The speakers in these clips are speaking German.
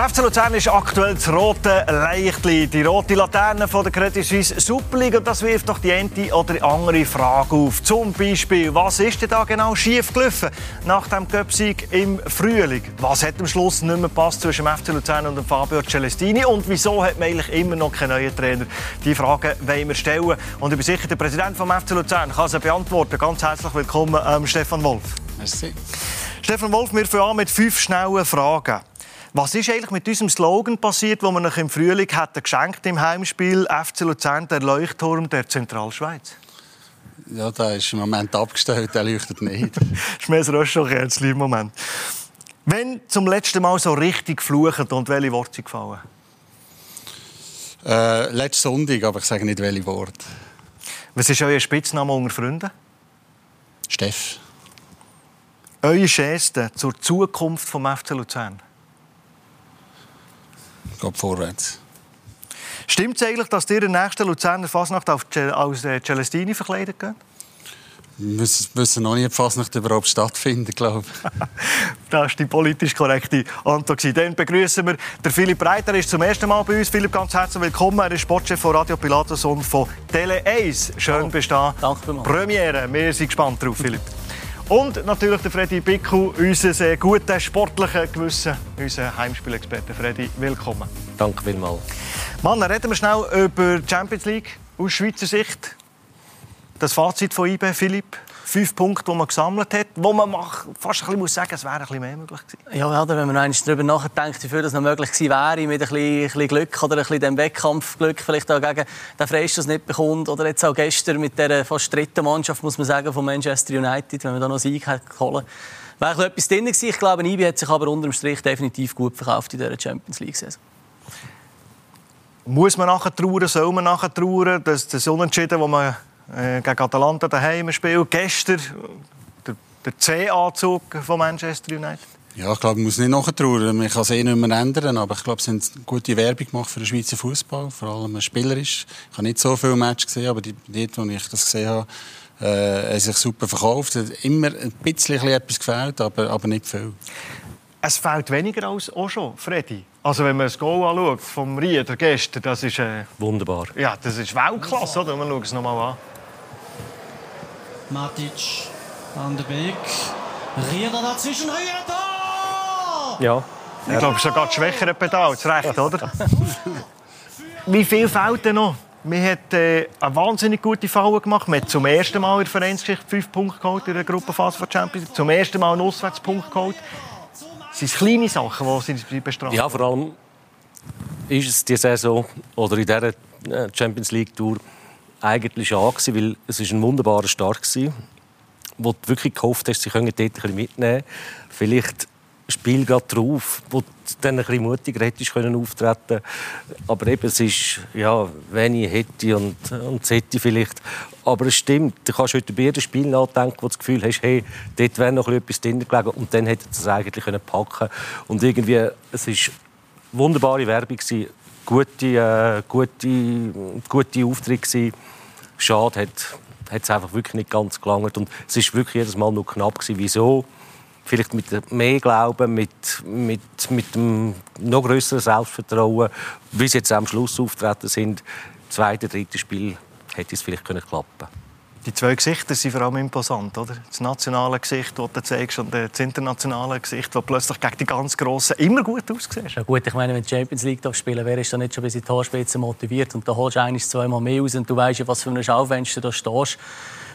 Der FC Luzern ist aktuell das rote Leichtli, die rote Laterne von der Credit Suisse Super League. Und das wirft doch die eine oder andere Frage auf. Zum Beispiel, was ist denn da genau schief gelaufen nach dem Cup-Sieg im Frühling? Was hat am Schluss nicht mehr passt zwischen dem FC Luzern und dem Fabio Celestini? Und wieso hat man eigentlich immer noch keinen neuen Trainer? Die Fragen wollen wir stellen. Und ich bin sicher, der Präsident vom FC Luzern kann sie beantworten. Ganz herzlich willkommen, ähm, Stefan Wolf. Merci. Stefan Wolf, wir fangen an mit fünf schnellen Fragen. Was ist eigentlich mit unserem Slogan passiert, wo wir noch im Frühling hatten geschenkt im Heimspiel FC Luzern, der Leuchtturm der Zentralschweiz? Ja, der ist im Moment abgestellt, der leuchtet nicht. das ist mehr ein Röschelkerz im Moment. Wenn zum letzten Mal so richtig geflucht und welche Worte sind gefallen? Äh, letzten Sonntag, aber ich sage nicht welche Worte. Was ist euer Spitzname unter Freunden? Steff. Eure Geste zur Zukunft vom FC Luzern? Geht vorwärts. Stimmt es eigentlich, dass ihr in der nächsten Luzerner Fasnacht als äh, Celestini verkleidet geht? Wir wissen noch nicht, ob Fasnacht überhaupt stattfindet, glaube ich. das ist die politisch korrekte Antwort. Dann begrüßen wir den Philipp Reiter. Er ist zum ersten Mal bei uns. Philipp, ganz herzlich willkommen. Er ist Sportchef von Radio Pilatus und von Tele 1. Schön, oh, bestehen. Danke Premiere. Wir sind gespannt drauf, Philipp. Und natürlich der Freddy Bicku, unser sehr guter sportlicher Gewissen, unser Heimspielexperte. Freddy, willkommen. Danke vielmals. Mann, reden wir schnell über die Champions League aus Schweizer Sicht. Das Fazit von IB, Philipp fünf Punkte, die man gesammelt hat, wo man fast ein bisschen muss sagen, es wäre ein bisschen mehr möglich gewesen. Ja, oder wenn man eigentlich darüber nachdenkt, wie viel das noch möglich gewesen wäre, mit ein bisschen, ein bisschen Glück oder ein bisschen dem Wettkampfglück vielleicht auch gegen den Freistoß nicht bekommt oder jetzt auch gestern mit der fast dritten Mannschaft, muss man sagen, von Manchester United, wenn man da noch Sieg hat geholt wäre etwas drin gewesen. Ich glaube, Ibi hat sich aber unter dem Strich definitiv gut verkauft in dieser Champions League-Saison. Muss man nachher trauern, soll man nachher trauern, dass das Unentschieden, das man äh, gegen Atalanta daheim spielt. Gestern der, der C-Anzug von Manchester United. Ja, ich glaube, man muss nicht nachtrauern. Man kann es eh nicht mehr ändern. Aber ich glaube, sie haben gute Werbung gemacht für den Schweizer Fußball. Vor allem spielerisch. Ich habe nicht so viele Matches gesehen, aber dort, wo ich das gesehen habe, äh, haben sich super verkauft. Es hat immer ein bisschen etwas gefällt, aber, aber nicht viel. Es fehlt weniger als auch schon, Freddy. Also wenn man das Goal anschaut vom Rieder gestern, das ist... Äh, Wunderbar. Ja, das ist Weltklasse, oder? Wir schauen es nochmal an. Matic an der Weg. Rieder dazwischen, Rieder! Ja. Ich glaube, sogar das schwächere Pedal, das recht, oder? Wie viel fehlt denn noch? Man hat äh, eine wahnsinnig gute Falle gemacht. Man hat zum ersten Mal in der Vereinsgeschichte fünf Punkte geholt in der Gruppenphase von Champions League. Zum ersten Mal einen Auswärtspunkt geholt. Sind es kleine Sachen, die sie bestrafen? Ja, vor allem ist es die Saison oder in dieser äh, Champions League Tour eigentlich an, weil es ist ein wunderbarer Start war, wo du wirklich gehofft hast, sie können dort ein bisschen mitnehmen. Vielleicht Spiel gerade drauf, wo du dann ein bisschen mutiger hättest können auftreten Aber eben, es ist, ja, wenn ich hätte und, und hätte vielleicht. Aber es stimmt, du kannst heute bei jedem Spiel nachdenken, wo du das Gefühl hast, hey, dort wäre noch etwas drin gelegen und dann hätte es eigentlich können packen Und irgendwie, es ist wunderbare Werbung gewesen, gute, äh, gute, gute Auftritte gewesen. Schade, hat, hat es einfach wirklich nicht ganz gelangt und es ist wirklich jedes Mal nur knapp gewesen. Wieso? Vielleicht mit mehr Glauben, mit, mit, mit einem noch größeren Selbstvertrauen, wie sie jetzt am Schluss auftreten sind. Zweite, dritte Spiel hätte es vielleicht können klappen die zwei Gesichter sind vor allem imposant, oder? Das nationale Gesicht, das du zeigst, und das internationale Gesicht, das plötzlich gegen die ganz Grossen immer gut aussieht. Ja gut, ich meine, wenn du Champions League spielen wer ist dann nicht schon bis in die Torspitze motiviert und da holst du eigentlich zweimal mehr aus und du weißt ja, was für ein Schaufenster da stehst.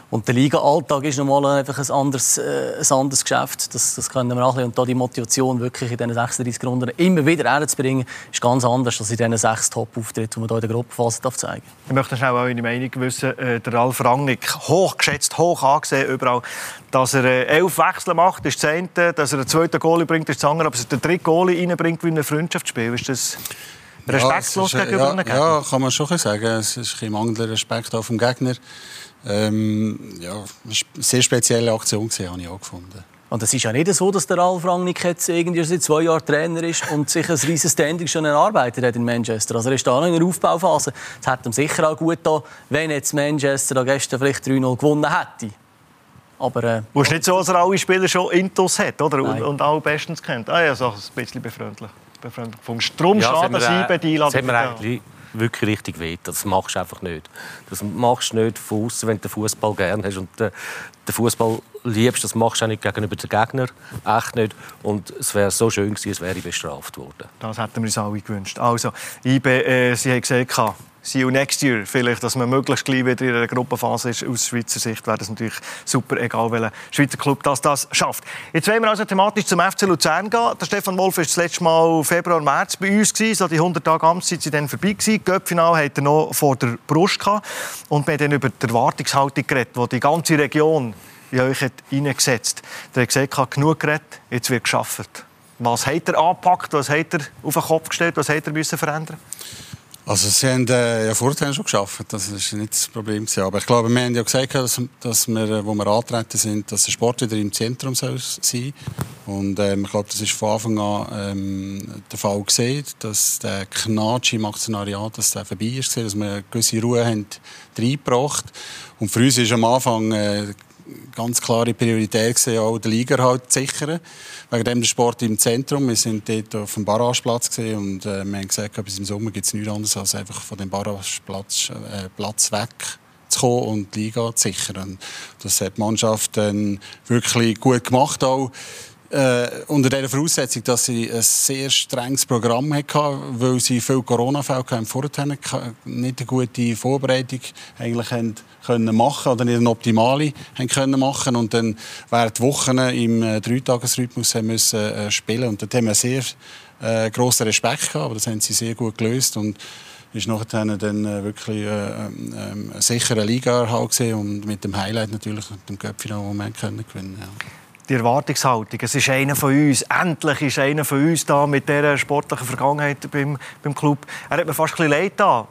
Und der Liga-Alltag ist normal einfach ein anderes, äh, ein anderes Geschäft. Das, das können wir alle. Und da die Motivation wirklich in diesen 36 Runden immer wieder herzubringen, ist ganz anders als in diesen sechs Top-Auftritten, die man hier in der Gruppenphase zeigen darf. Ich möchte schnell auch eine Meinung wissen. Äh, der Ralf Rangnick, hochgeschätzt, hoch angesehen überall, dass er äh, elf Wechsel macht, ist das eine. Dass er einen zweiten Goalie bringt, ist das andere. Aber dass er den dritten Goalie reinbringt wie ein Freundschaftsspiel, ist das... Respektlos ja, gegenüber ja, ja, kann man schon sagen. Es ist ein mangelnder Respekt auf dem Gegner. Ähm, ja, eine sehr spezielle Aktion gewesen, habe ich auch gefunden. Und es ist ja nicht so, dass der Ralf Rangnick jetzt irgendwie seit zwei Jahren Trainer ist und sich ein riesiges Standing schon erarbeitet hat in Manchester. Also er ist da noch in der Aufbauphase. Es hat ihm sicher auch gut getan, wenn jetzt Manchester gestern vielleicht 3-0 gewonnen hätte. Aber, äh, es ist nicht so, dass er alle Spieler schon Intus hat oder? Und, und alle bestens kennt. Ah ja, so ein bisschen befreundlich. Vom Stromschaden ja, bei die Das haben wir eigentlich wirklich richtig weh. Das machst du einfach nicht. Das machst du nicht von außen, wenn du den Fußball gerne hast. Und den, den Fußball liebst, das machst du auch nicht gegenüber den Gegner. Echt nicht. Und es wäre so schön gewesen, es wäre bestraft worden. Das hätten wir uns alle gewünscht. Also, Ibe, äh, Sie haben gesagt, see you next year. Vielleicht, dass man möglichst gleich wieder in einer Gruppenphase ist. Aus Schweizer Sicht wäre das natürlich super, egal welcher Schweizer Club das, das schafft. Jetzt wollen wir also thematisch zum FC Luzern gehen. Der Stefan Wolf war das letzte Mal Februar, März bei uns. Gewesen. So die 100 Tage Amtszeit sind dann vorbei. Gewesen. Göppfinal hat er noch vor der Brust gehabt. Und wir haben dann über die Erwartungshaltung geredet, die die ganze Region in euch hat. Der hat gesagt, genug geredet, jetzt wird geschafft. Was hat er angepackt? Was hat er auf den Kopf gestellt? Was hat er müssen verändern also sie haben äh, ja vorher schon geschafft, das ist nicht das Problem gewesen. Aber ich glaube, wir haben ja gesagt, dass, dass wir, wo wir antreten sind, dass der Sport wieder im Zentrum soll sein Und ähm, ich glaube, das ist von Anfang an ähm, der Fall gesehen, dass der Knatsch im Aktionariat, dass der vorbei ist, dass wir eine gewisse Ruhe haben reingebracht. Und für uns ist am Anfang äh, ganz klare Priorität gesehen, auch den Liga halt zu sichern. Wegen dem der Sport im Zentrum. Wir sind dort auf dem Barrageplatz gesehen und äh, wir haben gesagt, bis im Sommer gibt es nichts anderes, als einfach von dem Barrageplatz äh, Platz weg zu kommen und die Liga zu sichern. Das hat die Mannschaft dann wirklich gut gemacht auch. Äh, unter der Voraussetzung, dass sie ein sehr strenges Programm hatten, weil sie viele Corona-Fälle vorher nicht eine gute Vorbereitung eigentlich können machen oder nicht eine optimale können machen. Und dann während Wochen im äh, Dreitagesrhythmus müssen äh, spielen. Und dort haben wir sehr äh, grossen Respekt gehabt, aber das haben sie sehr gut gelöst und ist nachher dann äh, wirklich äh, äh, äh, eine Liga gesehen und mit dem Highlight natürlich dem Köpfchen, wo wir können gewinnen ja die Erwartungshaltung. Es ist einer von uns, endlich ist einer von uns da mit dieser sportlichen Vergangenheit beim, beim Club. Er hat mir fast ein bisschen leid da.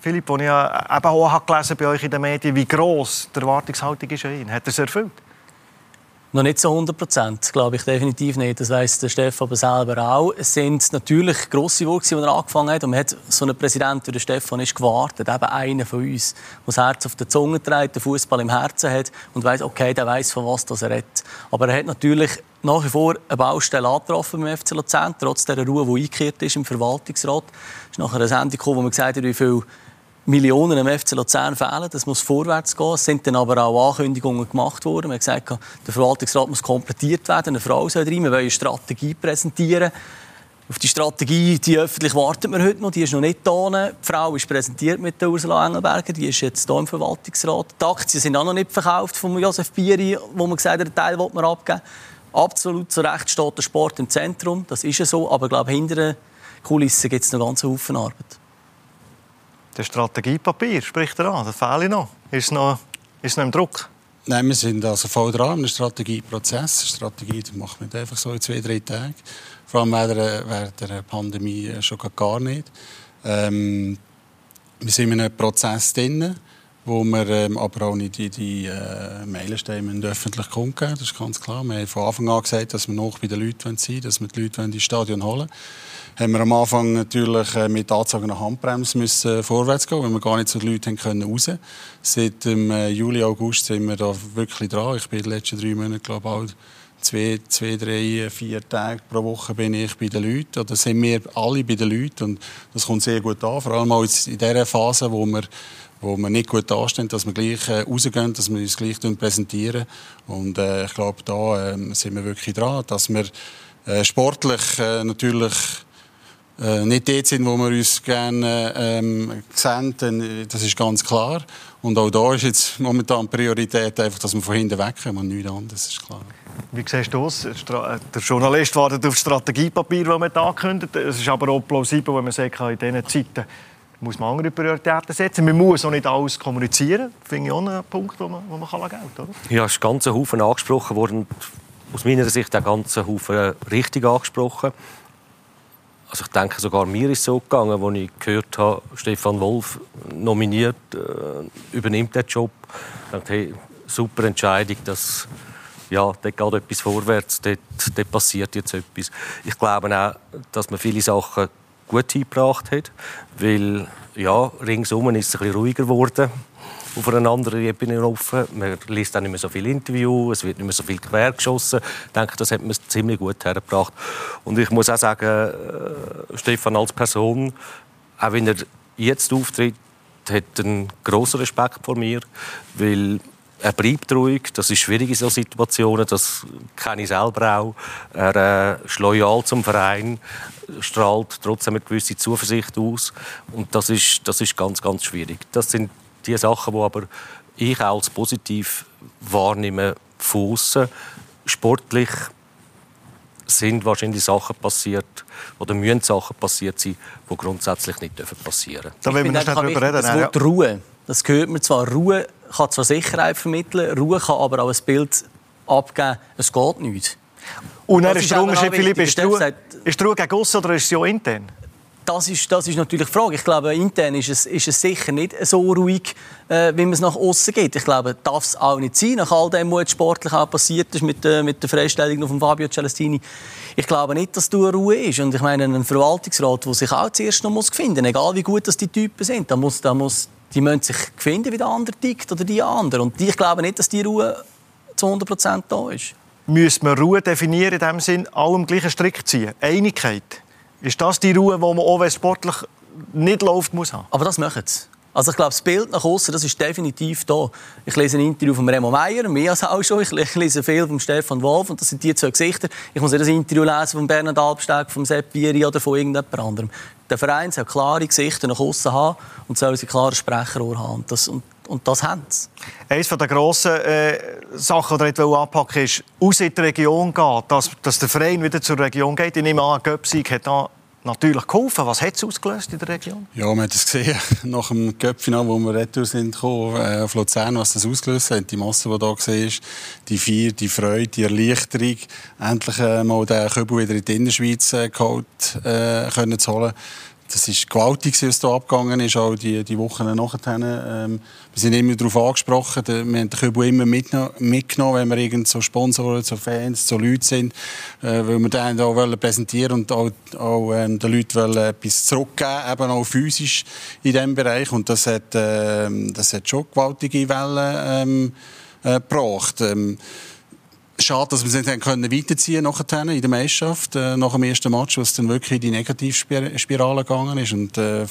Philipp, als ich eben auch gelesen bei euch in den Medien, wie gross die Erwartungshaltung ist an ihn. Hat er es erfüllt? Noch nicht so 100 Prozent, glaube ich definitiv nicht. Das weiss der Stefan aber selber auch. Es sind natürlich grosse Worte, die er angefangen hat. Und man hat so einen Präsident wie der Stefan ist gewartet, eben einer von uns, der das Herz auf der Zunge trägt, den Fußball im Herzen hat und weiß, okay, der weiß von was das er redet. Aber er hat natürlich nach wie vor eine Baustelle angetroffen beim FC Luzern, trotz der Ruhe, die eingekehrt ist im Verwaltungsrat. Es ist nachher eine Sendung gekommen, wo man gesagt hat, wie viel Millionen im FC Luzern fehlen. Das muss vorwärts gehen. Es sind dann aber auch Ankündigungen gemacht worden. Man hat gesagt, der Verwaltungsrat muss komplettiert werden. Eine Frau soll rein. Wir wollen eine Strategie präsentieren. Auf die Strategie, die öffentlich wartet man heute noch. Die ist noch nicht da. Die Frau ist präsentiert mit der Ursula Engelberger. Die ist jetzt hier im Verwaltungsrat. Die Aktien sind auch noch nicht verkauft von Josef Bieri, wo man gesagt hat, den Teil will man abgeben. Absolut zu Recht steht der Sport im Zentrum. Das ist ja so. Aber ich glaube, hinter den Kulissen gibt es noch ganz Haufen Arbeit. Das Strategiepapier spricht er an, das fehlt noch. Ist noch, ist noch im Druck? Nein, wir sind also voll dran im Strategieprozess. Strategie macht man einfach so in zwei, drei Tagen. Vor allem während der, Pandemie schon gar nicht. Ähm, wir sind in einem Prozess drin, wo wir ähm, aber auch nicht in die äh, Meilensteine öffentlich kundgeben Das ist ganz klar. Wir haben von Anfang an gesagt, dass wir noch bei den Leuten sein wollen, dass wir die Leute ins Stadion holen wollen haben wir am Anfang natürlich äh, mit angezogener Handbremse müssen vorwärts gehen, weil wir gar nicht zu den Leuten können raus. Seit dem äh, Juli, August sind wir da wirklich dran. Ich bin die letzten drei Monate, glaube ich, zwei, zwei, drei, vier Tage pro Woche bin ich bei den Leuten. Oder sind wir alle bei den Leuten und das kommt sehr gut an. Vor allem auch in dieser Phase, wo wir wo wir nicht gut dastehen, dass wir gleich äh, rausgehen, dass wir uns gleich präsentieren. Und äh, ich glaube, da äh, sind wir wirklich dran, dass wir äh, sportlich äh, natürlich äh, nicht dort sind, wo wir uns gerne ähm, sehen, dann, das ist ganz klar. Und auch da ist jetzt momentan Priorität einfach, dass wir von hinten wegkommen und nichts anderes, ist klar. Wie siehst du das? Der Journalist wartet auf das Strategiepapier, das man ankündigt. Es ist aber auch plausibel, wenn man sagt, in diesen Zeiten muss man andere Prioritäten setzen. Man muss auch nicht alles kommunizieren. Das finde ich auch einen Punkt, wo man, wo man kann. Oder? Ja, es ist ganz Haufen angesprochen worden. Aus meiner Sicht der ganze Haufen richtig angesprochen. Also ich denke, sogar mir ist es so gegangen, als ich gehört habe, Stefan Wolf nominiert, äh, übernimmt den Job. Ich dachte, hey, super Entscheidung, dass ja, dort geht etwas vorwärts, dort, dort passiert jetzt etwas. Ich glaube auch, dass man viele Sachen gut eingebracht hat, weil ja, ringsum ist es ein bisschen ruhiger geworden auf einer anderen Ebene offen. Man liest auch nicht mehr so viele Interviews, es wird nicht mehr so viel quer geschossen. Ich denke, das hat man ziemlich gut hergebracht. Und ich muss auch sagen, äh, Stefan als Person, auch wenn er jetzt auftritt, hat einen grossen Respekt vor mir, weil er bleibt ruhig. Das ist schwierig in solchen Situationen. Das kenne ich selber auch. Er äh, ist loyal zum Verein, strahlt trotzdem eine gewisse Zuversicht aus. Und das ist, das ist ganz, ganz schwierig. Das sind die Sachen, die aber ich auch als positiv wahrnehme von aussen. Sportlich sind wahrscheinlich Sachen passiert oder müssen Sachen passiert sein, die grundsätzlich nicht passieren dürfen. Da wollen wir noch schnell drüber reden. Das Wort Ruhe, das gehört mir zwar. Ruhe kann zwar Sicherheit vermitteln, Ruhe kann aber auch ein Bild abgeben, es geht nicht. Und dann ist der Unterschied, Philipp, ist, Ruhe, ist Ruhe gegen aussen oder ist es ja intern? Das ist, das ist natürlich die Frage. Ich glaube, intern ist es, ist es sicher nicht so ruhig, äh, wie man es nach außen geht. Ich glaube, darf es auch nicht sein, nach all dem, was jetzt sportlich auch passiert ist mit, äh, mit der Freistellung von Fabio Celestini. Ich glaube nicht, dass du Ruhe ist. Und ich meine, ein Verwaltungsrat, der sich auch zuerst noch muss finden muss, egal wie gut das die Typen sind, da muss, da muss, die müssen sich finden, wie der andere tickt oder die andere. Und ich glaube nicht, dass die Ruhe zu 100% da ist. Müssen wir Ruhe definieren, in dem Sinn, allem gleichen Strick ziehen? Einigkeit? Ist das die Ruhe, die man auch, wenn sportlich nicht läuft, muss haben? Aber das machen sie. Also ich glaube, das Bild nach außen, das ist definitiv da. Ich lese ein Interview von Remo Meier, mehr als auch schon. Ich lese viel von Stefan Wolf und das sind die zwei Gesichter. Ich muss nicht das Interview lesen von Bernhard Albsteg, von Sepp Bieri oder von irgendjemand anderem. Der Verein soll klare Gesichter nach außen haben und soll sie klare Sprecherrohr haben. Und das, und, und das haben sie. Eines der grossen äh, Sachen, die ich anpacken ist, aus in die Region gehen, dass, dass der Verein wieder zur Region geht. Ich nehme an, Göpsig hat da natürlich geholfen. Was hat es ausgelöst in der Region? Ja, man hat es gesehen, nach dem Göppfinal, wo wir retour sind, gekommen, äh, auf Luzern, was das ausgelöst hat. Die Masse, die da war, die Feier, die Freude, die Erleichterung, endlich äh, mal den Kübel wieder in die Innerschweiz äh, geholt äh, können zu holen das ist gewaltig, was hier abgegangen ist, auch die, die Wochen nachher. Ähm, wir sind immer darauf angesprochen, wir haben den Kübel immer mitgenommen, wenn wir irgend so Sponsoren, so Fans, so Leute sind, äh, weil wir den auch präsentieren und auch, auch ähm, den Leuten wollen etwas zurückgeben, eben auch physisch in diesem Bereich. Und das hat, äh, das hat schon gewaltige Wellen ähm, äh, gebracht. Ähm, Schade, dass wir es nicht können weiterziehen können in der Meisterschaft, äh, nach dem ersten Match, wo es dann wirklich in die Negativspirale gegangen ist. Und, äh,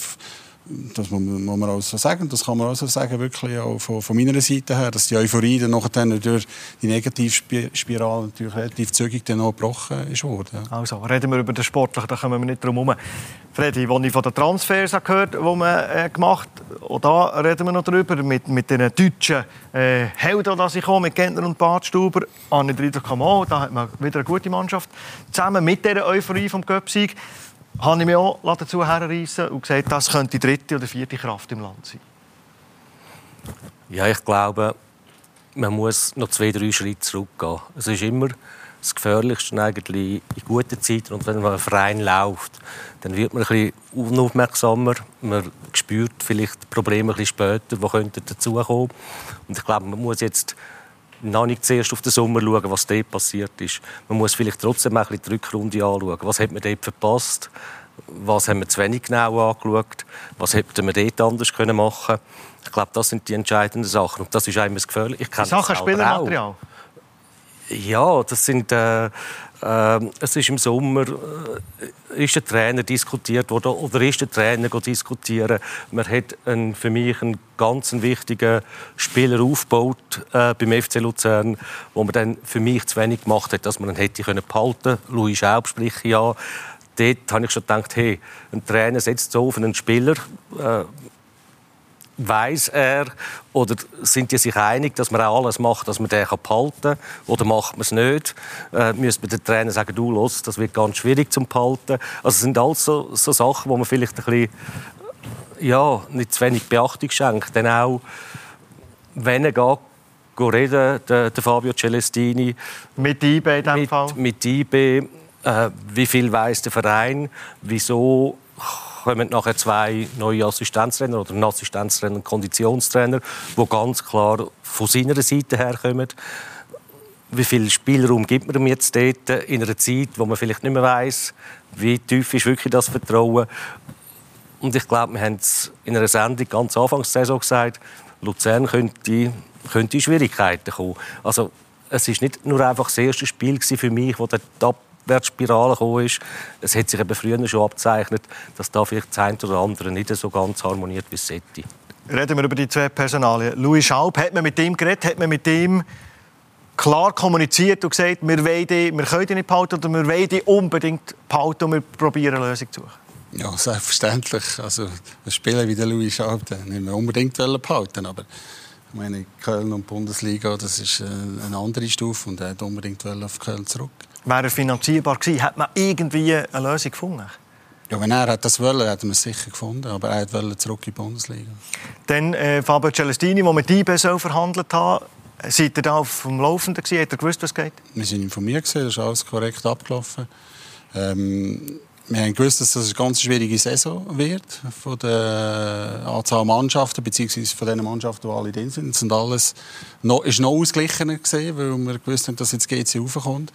das muss muss man auch so sagen. Das kann man auch so sagen, wirklich auch von, von meiner Seite her, dass die Euphorie dann nachher durch die Negativspirale natürlich relativ zügig dann auch gebrochen ist worden. Also, reden wir über den Sportlichen, da kommen wir nicht drum herum. Freddy, als ich von den Transfers gehört habe, die man äh, gemacht auch da reden wir noch drüber, mit, mit den deutschen äh, Helden, die kommen, mit Gentner und Badstuber, habe ich den Eindruck, da hat man wieder eine gute Mannschaft. Zusammen mit dieser Euphorie vom Göpsieg habe ich mich auch dazu herreissen und gesagt, das könnte die dritte oder vierte Kraft im Land sein. Ja, ich glaube, man muss noch zwei, drei Schritte zurückgehen. Es ist immer das Gefährlichste eigentlich in guten Zeiten. Und wenn man ein Verein läuft, dann wird man ein bisschen unaufmerksamer. Man spürt vielleicht Probleme ein bisschen später, die könnten dazukommen. Und ich glaube, man muss jetzt noch nicht zuerst auf den Sommer schauen, was dort passiert ist. Man muss vielleicht trotzdem ein bisschen die Rückrunde anschauen. Was hat man dort verpasst? Was haben wir zu wenig genau angeschaut? Was hätten wir dort anders machen können? Ich glaube, das sind die entscheidenden Sachen. Und das ist einmal das Gefährliche. Ich Sachen Spielermaterial? Ja, das sind... Äh, äh, es ist im Sommer äh, ist der Trainer diskutiert worden oder ist der Trainer diskutieren. Man hat einen, für mich einen ganz wichtigen Spieler aufgebaut äh, beim FC Luzern, wo man dann für mich zu wenig gemacht hat, dass man ihn hätte können behalten. Louis Schaub spricht ja. Dort habe ich schon gedacht, hey, ein Trainer setzt so auf einen Spieler. Weiß er oder sind die sich einig, dass man auch alles macht, dass man den behalten kann? Oder macht man es nicht? Äh, müsste man den Trainer sagen, du, los, das wird ganz schwierig zum behalten. Also es sind alles so, so Sachen, wo man vielleicht ein bisschen, ja, nicht zu wenig Beachtung schenkt. Denn auch, wenn er geht, reden, der, der Fabio Celestini. Mit IB in diesem mit, Fall? Mit IB. Äh, wie viel weiß der Verein? Wieso kommen nachher zwei neue Assistenztrainer oder ein Assistenztrainer und Konditionstrainer, die ganz klar von seiner Seite her kommen. Wie viel Spielraum gibt man ihm jetzt dort in einer Zeit, wo man vielleicht nicht mehr weiß, wie tief ist wirklich das Vertrauen. Und ich glaube, wir haben es in einer Sendung ganz Anfangs der Saison gesagt, Luzern könnte, könnte in Schwierigkeiten kommen. Also, es ist nicht nur einfach das erste Spiel für mich, wo der Abwärtsspirale gekommen ist. Es hat sich eben früher schon abzeichnet, dass da vielleicht das eine oder andere nicht so ganz harmoniert wie es sollte. Reden wir über die zwei Personalien. Louis Schaub, hat man mit ihm geredet, hat man mit ihm klar kommuniziert und gesagt, wir, wollen die, wir können die nicht behalten oder wir wollen die unbedingt behalten und wir probieren eine Lösung zu suchen? Ja, selbstverständlich. Also, ein Spieler wie der Louis Schaub, den nicht wir unbedingt behalten aber ich meine, Köln und Bundesliga, das ist äh, eine andere Stufe und er wollte unbedingt auf Köln zurück. Wäre er finanzierbar gewesen, hat man irgendwie eine Lösung gefunden? Ja, wenn er das wollte, hätten wir es sicher gefunden. Aber er wollte zurück in die Bundesliga. Dann äh, Fabio Celestini, der mit IB so verhandelt hat. Seid ihr da auf dem Laufenden gewesen? Hat er gewusst, was geht? Wir sind informiert das ist alles korrekt abgelaufen. Ähm, wir haben gewusst, dass das eine ganz schwierige Saison wird von der Anzahl Mannschaften beziehungsweise von den Mannschaften, die alle drin sind. Es sind alles noch, ist noch ausgeglichener gesehen, weil wir gewusst haben, dass jetzt GC raufkommt.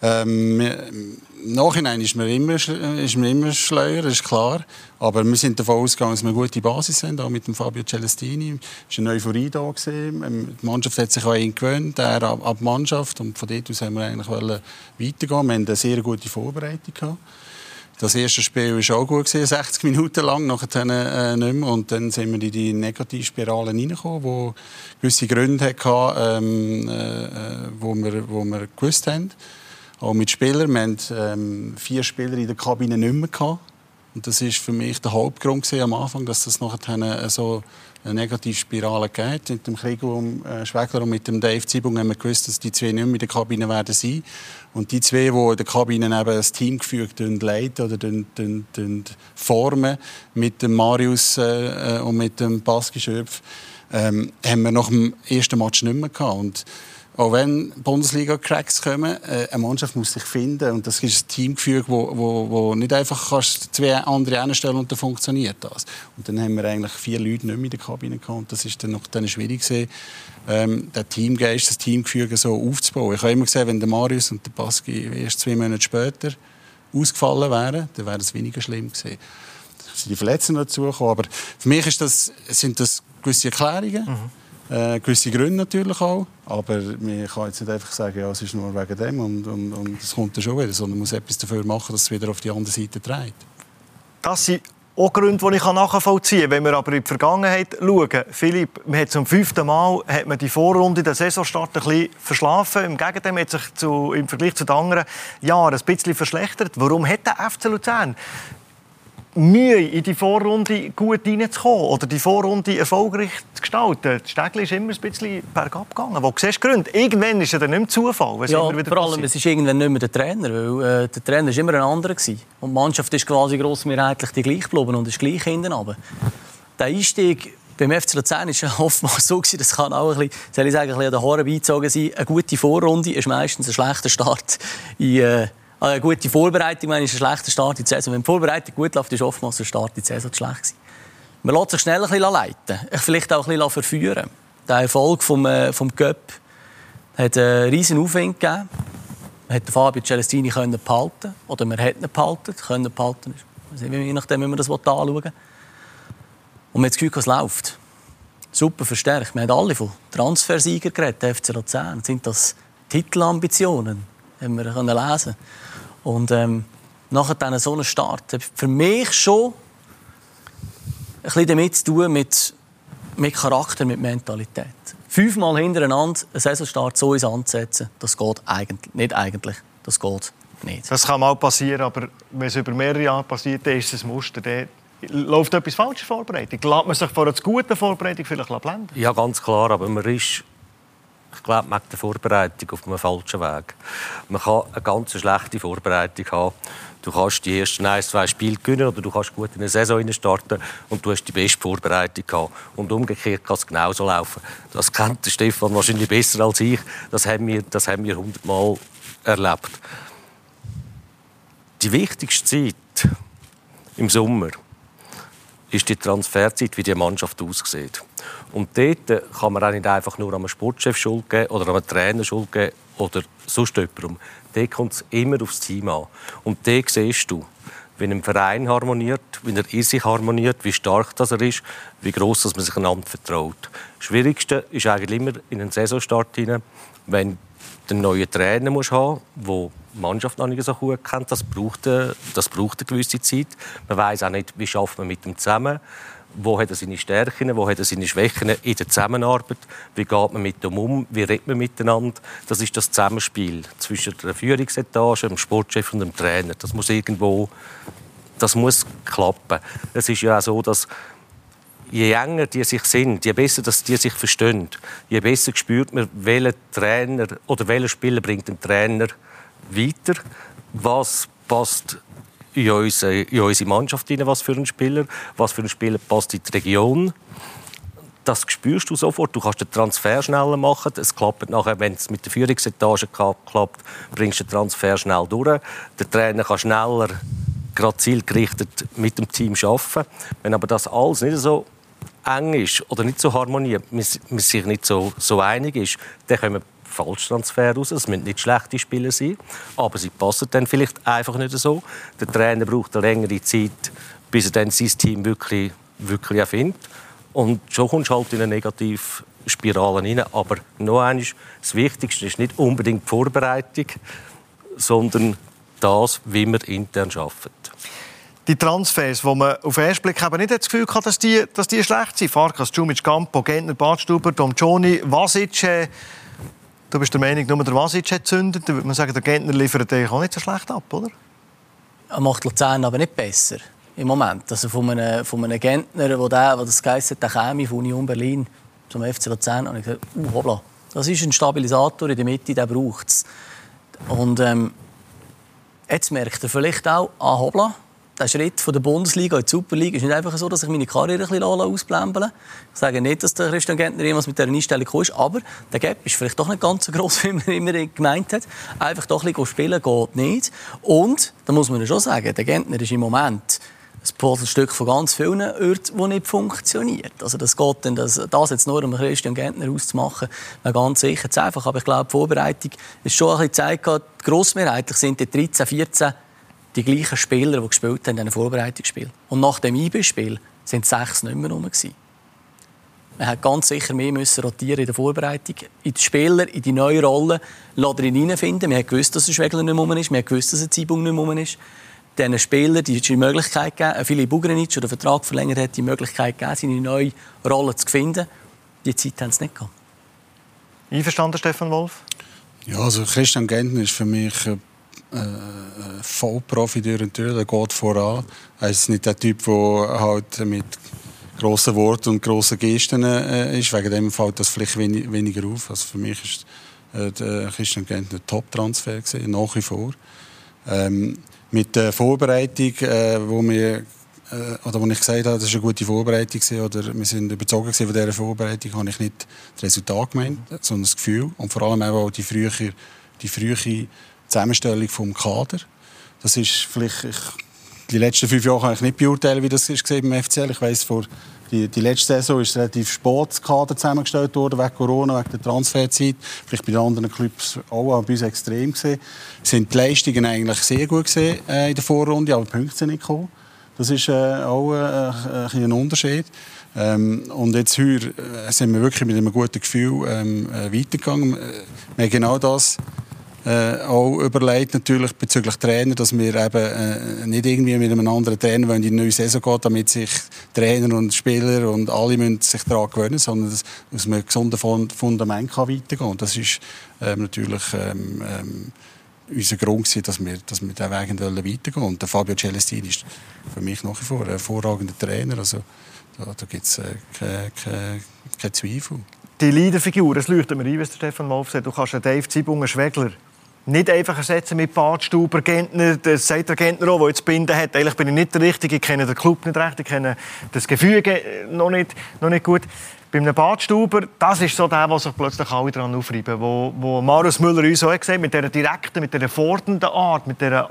Ähm, Im Nachhinein ist man immer, ist man immer schleuer, ist klar. Aber wir sind davon ausgegangen, dass wir eine gute Basis haben, auch mit dem Fabio Celestini. Es war eine Euphorie da. Gewesen. Ähm, die Mannschaft hat sich an ihn gewöhnt, er ab, ab Mannschaft. Und von dort aus haben wir eigentlich weitergehen. Wir haben eine sehr gute Vorbereitung gehabt. Das erste Spiel war auch gut, 60 Minuten lang, nachher äh, nicht mehr. Und dann sind wir in die Negativspirale reingekommen, die gewisse Gründe hatten, ähm, äh, wo, wir, wo wir gewusst haben. Auch mit Spielern. Wir hatten ähm, vier Spieler in der Kabine nicht mehr. Gehabt. Und das war für mich der Hauptgrund am Anfang, dass das nachher so eine Negativspirale geht. Mit dem Krieg um äh, Schwegler und mit dem Dave Zibung haben wir gewusst, dass die zwei nicht mehr in der Kabine werden sein. Und die zwei, die in der Kabine eben das Teamgefüge leiten oder formen, mit dem Marius äh, und mit dem Baski Schöpf, ähm, haben wir nach dem ersten Match nicht mehr gehabt. Und auch wenn Bundesliga-Cracks kommen, äh, eine Mannschaft muss sich finden und das ist ein Teamgefüge, wo, wo, wo nicht einfach kannst zwei andere einstellen und dann funktioniert das. Und dann haben wir eigentlich vier Leute nicht mehr in der Kabine gehabt und das ist dann noch dann schwierig gewesen, ähm, den Teamgeist, das Teamgefüge so aufzubauen. Ich habe immer gesehen, wenn der Marius und der Baski erst zwei Monate später ausgefallen wären, dann wäre es weniger schlimm gewesen. Da sind die Verletzungen dazugekommen, aber für mich ist das, sind das gewisse Erklärungen. Mhm äh, gewisse Gründe natürlich auch. Aber man kann jetzt nicht einfach sagen, ja, es ist nur wegen dem und, und, und es kommt dann schon wieder. Sondern man muss etwas dafür machen, dass es wieder auf die andere Seite dreht. Das sind auch Gründe, die ich nachvollziehen kann. Wenn wir aber in die Vergangenheit schauen, Philipp, man hat zum fünften Mal hat man die Vorrunde der Saisonstart ein bisschen verschlafen. Im Gegenteil, man hat sich zu, im Vergleich zu den anderen Jahren ein bisschen verschlechtert. Warum hat der FC Luzern Mühe, in die Vorrunde gut reinzukommen oder die Vorrunde erfolgreich zu gestalten. Das Stegli ist immer ein bisschen bergab gegangen. Wo siehst du Gründe? Irgendwann ist es dann nicht mehr Zufall. Ja, vor allem, passiert. es ist irgendwann nicht mehr der Trainer, weil äh, der Trainer war immer ein anderer. Gewesen. Und die Mannschaft ist quasi grossmehrheitlich die gleich geblieben und ist gleich hinten runter. Der Einstieg beim FC Luzern war ja oftmals so, gewesen, das kann auch ein bisschen, soll ich sagen, ein bisschen an den Haaren beizogen sein. Eine gute Vorrunde ist meistens ein schlechter Start in, äh, eine gute Vorbereitung meine, ist ein schlechter Start in die Saison. Wenn die Vorbereitung gut läuft, ist oftmals der Start in die Saison schlecht gewesen. Man lässt sich schnell ein bisschen leiten, vielleicht auch ein bisschen verführen. Der Erfolg vom, äh, vom Cup hat einen riesen Aufwind gegeben. Man hat Fabio Celestini können behalten oder man hat ihn behalten, können behalten, je nachdem, wie man das anschauen will. Und man hat das Gefühl, es läuft. Super verstärkt. Wir haben alle von Transfersiegern geredet, der FC Luzern. Sind das Titelambitionen? Haben wir lesen können. Und ähm, nachher dann so einen Start hat für mich schon ein bisschen damit zu tun mit, mit Charakter, mit Mentalität. Fünfmal hintereinander einen Saisonstart so ins anzusetzen, das geht eigentlich, nicht eigentlich, das geht nicht. Das kann mal passieren, aber wenn es über mehrere Jahre passiert, dann ist es ein Muster. Dann läuft etwas falsch in der Vorbereitung. Lässt man sich vor einer guten Vorbereitung vielleicht blenden? Ja, ganz klar, aber man ist ich glaube, man die Vorbereitung auf einem falschen Weg. Man kann eine ganz schlechte Vorbereitung haben. Du kannst die ersten ein, zwei Spiele gewinnen oder du kannst gut in eine Saison starten und du hast die beste Vorbereitung gehabt. Und umgekehrt kann es genauso laufen. Das kennt der Stefan wahrscheinlich besser als ich. Das haben wir, das haben wir hundertmal erlebt. Die wichtigste Zeit im Sommer ist die Transferzeit, wie die Mannschaft aussieht. Und dort kann man auch nicht einfach nur einem Sportchef Schuld geben oder einem Trainer Schuld geben oder sonst jemandem. Dort kommt es immer aufs Team an. Und dort siehst du, wie ein Verein harmoniert, wie er in sich harmoniert, wie stark das er ist, wie groß dass man sich einander vertraut. Das Schwierigste ist eigentlich immer in einen Saisonstart hinein, wenn einen neuen Trainer musst haben, der die Mannschaft noch nicht so gut kennt. Das braucht, eine, das braucht eine gewisse Zeit. Man weiß auch nicht, wie schafft man mit ihm zusammen wo hat er seine Stärken, wo hat er seine Schwächen in der Zusammenarbeit, wie geht man mit ihm um, wie redet man miteinander. Das ist das Zusammenspiel zwischen der Führungsetage, dem Sportchef und dem Trainer. Das muss irgendwo, das muss klappen. Es ist ja auch so, dass je enger die sich sind, je besser dass die sich verstehen, je besser spürt man, welcher Trainer oder welcher Spieler bringt den Trainer weiter, was passt in unsere, in unsere Mannschaft hinein, was für ein Spieler, was für ein Spieler passt in die Region. Das spürst du sofort. Du kannst den Transfer schneller machen. Es klappt nachher, wenn es mit der Führungsetage klappt, bringst du den Transfer schnell durch. Der Trainer kann schneller, gerade zielgerichtet mit dem Team arbeiten. Wenn aber das alles nicht so eng ist oder nicht so harmoniert, man sich nicht so, so einig ist, dann können Falschtransfer raus. Es müssen nicht schlechte Spieler sein, aber sie passen dann vielleicht einfach nicht so. Der Trainer braucht eine längere Zeit, bis er dann sein Team wirklich, wirklich erfindet. Und schon kommst du halt in eine negative Spirale rein. Aber noch eines, das Wichtigste ist nicht unbedingt die Vorbereitung, sondern das, wie man intern arbeitet. Die Transfers, wo man auf den ersten Blick eben nicht das Gefühl hat, dass die, dass die schlecht sind. Farkas, Djumic, Campo, Gentner, Badstuber, Tom Joni, Vasic, äh, Du bist der Meinung, nur der Vasic hat zündet. Dann würde man sagen, der Gentner liefert eigentlich auch nicht so schlecht ab, oder? Er macht Luzern aber nicht besser im Moment. Also von einem, von einem Gentner, der, der das geheißen der von Union Berlin zum FC Luzern, habe ich gesagt, uh, hoppla, das ist ein Stabilisator in der Mitte, der braucht es. Und ähm, jetzt merkt er vielleicht auch, ah, hoppla, der Schritt von der Bundesliga in die Superliga ist nicht einfach so, dass ich meine Karriere ein bisschen ausblembeln Ich sage nicht, dass der Christian Gentner jemals mit dieser Einstellung kommt, aber der Gap ist vielleicht doch nicht ganz so groß, wie man immer gemeint hat. Einfach doch ein bisschen spielen geht nicht. Und, da muss man ja schon sagen, der Gentner ist im Moment ein Puzzlestück von ganz vielen Orten, die nicht funktioniert. Also das geht dann, das, das jetzt nur um Christian Gentner auszumachen, wäre ganz sicher zu einfach. Aber ich glaube, die Vorbereitung ist schon ein bisschen gezeigt, grossmehrheitlich sind die 13, 14 die gleichen Spieler, die gespielt haben in einem Vorbereitungsspiel. Und nach dem IB-Spiel sind sechs nicht mehr rum. Man hat ganz sicher mehr müssen rotieren in der Vorbereitung. In die Spieler, in die neue Rolle, ihn hineinfinden. Wir haben gewusst, dass ein Schwegler nicht mehr ist. Wir haben gewusst, dass ein Zeibung nicht mehr ist. Diesen Spielern die, die Möglichkeit gegeben, Philipp Bugrenic, der den Vertrag verlängert hat, die Möglichkeit gegeben, seine neue Rolle zu finden. Die Zeit haben sie nicht gehabt. Einverstanden, Stefan Wolf? Ja, also Christian Gentner ist für mich äh, Vollprofi durch und durch, der geht voran. Er ist nicht der Typ, der halt mit grossen Worten und grossen Gesten äh, ist. Wegen dem fällt das vielleicht wenig, weniger auf. Also für mich ist äh, der Christian Gentner ein Top-Transfer nach wie vor. Ähm, mit der Vorbereitung, äh, wo wir äh, oder wo ich gesagt habe, das ist eine gute Vorbereitung oder wir sind überzeugt von dieser Vorbereitung, habe ich nicht das Resultat gemeint, sondern das Gefühl und vor allem auch die frühe, die frühe Zusammenstellung vom Kader. Das ist vielleicht, ich, die letzten fünf Jahre kann ich nicht beurteilen, wie das ist beim FCL. Ich weiss, vor die, die letzte Saison ist relativ spät Kader zusammengestellt worden, wegen Corona, wegen der Transferzeit. Vielleicht bei den anderen Clubs auch, aber bei uns extrem gesehen. Sind die Leistungen eigentlich sehr gut gesehen äh, in der Vorrunde, aber die Punkte sind nicht gekommen. Das ist äh, auch äh, ein Unterschied. Ähm, und jetzt heute äh, sind wir wirklich mit einem guten Gefühl ähm, äh, weitergegangen. Wir haben genau das äh, auch überlegt natürlich bezüglich Trainer, dass wir eben äh, nicht irgendwie mit einem anderen Trainer wenn in die neue Saison geht, damit sich Trainer und Spieler und alle müssen sich daran gewöhnen, sondern dass aus einem gesunden Fundament kann weitergehen. Das ist ähm, natürlich ähm, ähm, unser Grund gewesen, dass wir, dass wir diesen Weg weitergehen Und der Fabio Celestini ist für mich nach wie vor ein hervorragender Trainer. Also da, da gibt es äh, keine, keine, keine Zweifel. Die Leaderfigur, das leuchtet mir ein, was Stefan Wolf sagt. Du kannst Dave Zibungen Schwegler nicht einfach ersetzen mit Badstuber, Gentner, das sagt der Gentner auch, der jetzt Binden hat. Eigentlich bin ich nicht der Richtige, ich kenne den Club nicht recht, ich kenne das Gefüge noch nicht, noch nicht gut. Bei einem Badstuber, das ist so der, der sich plötzlich alle daran aufreiben. Wo, wo Marius Müller uns auch gesagt mit dieser direkten, mit dieser fordernden Art, mit dieser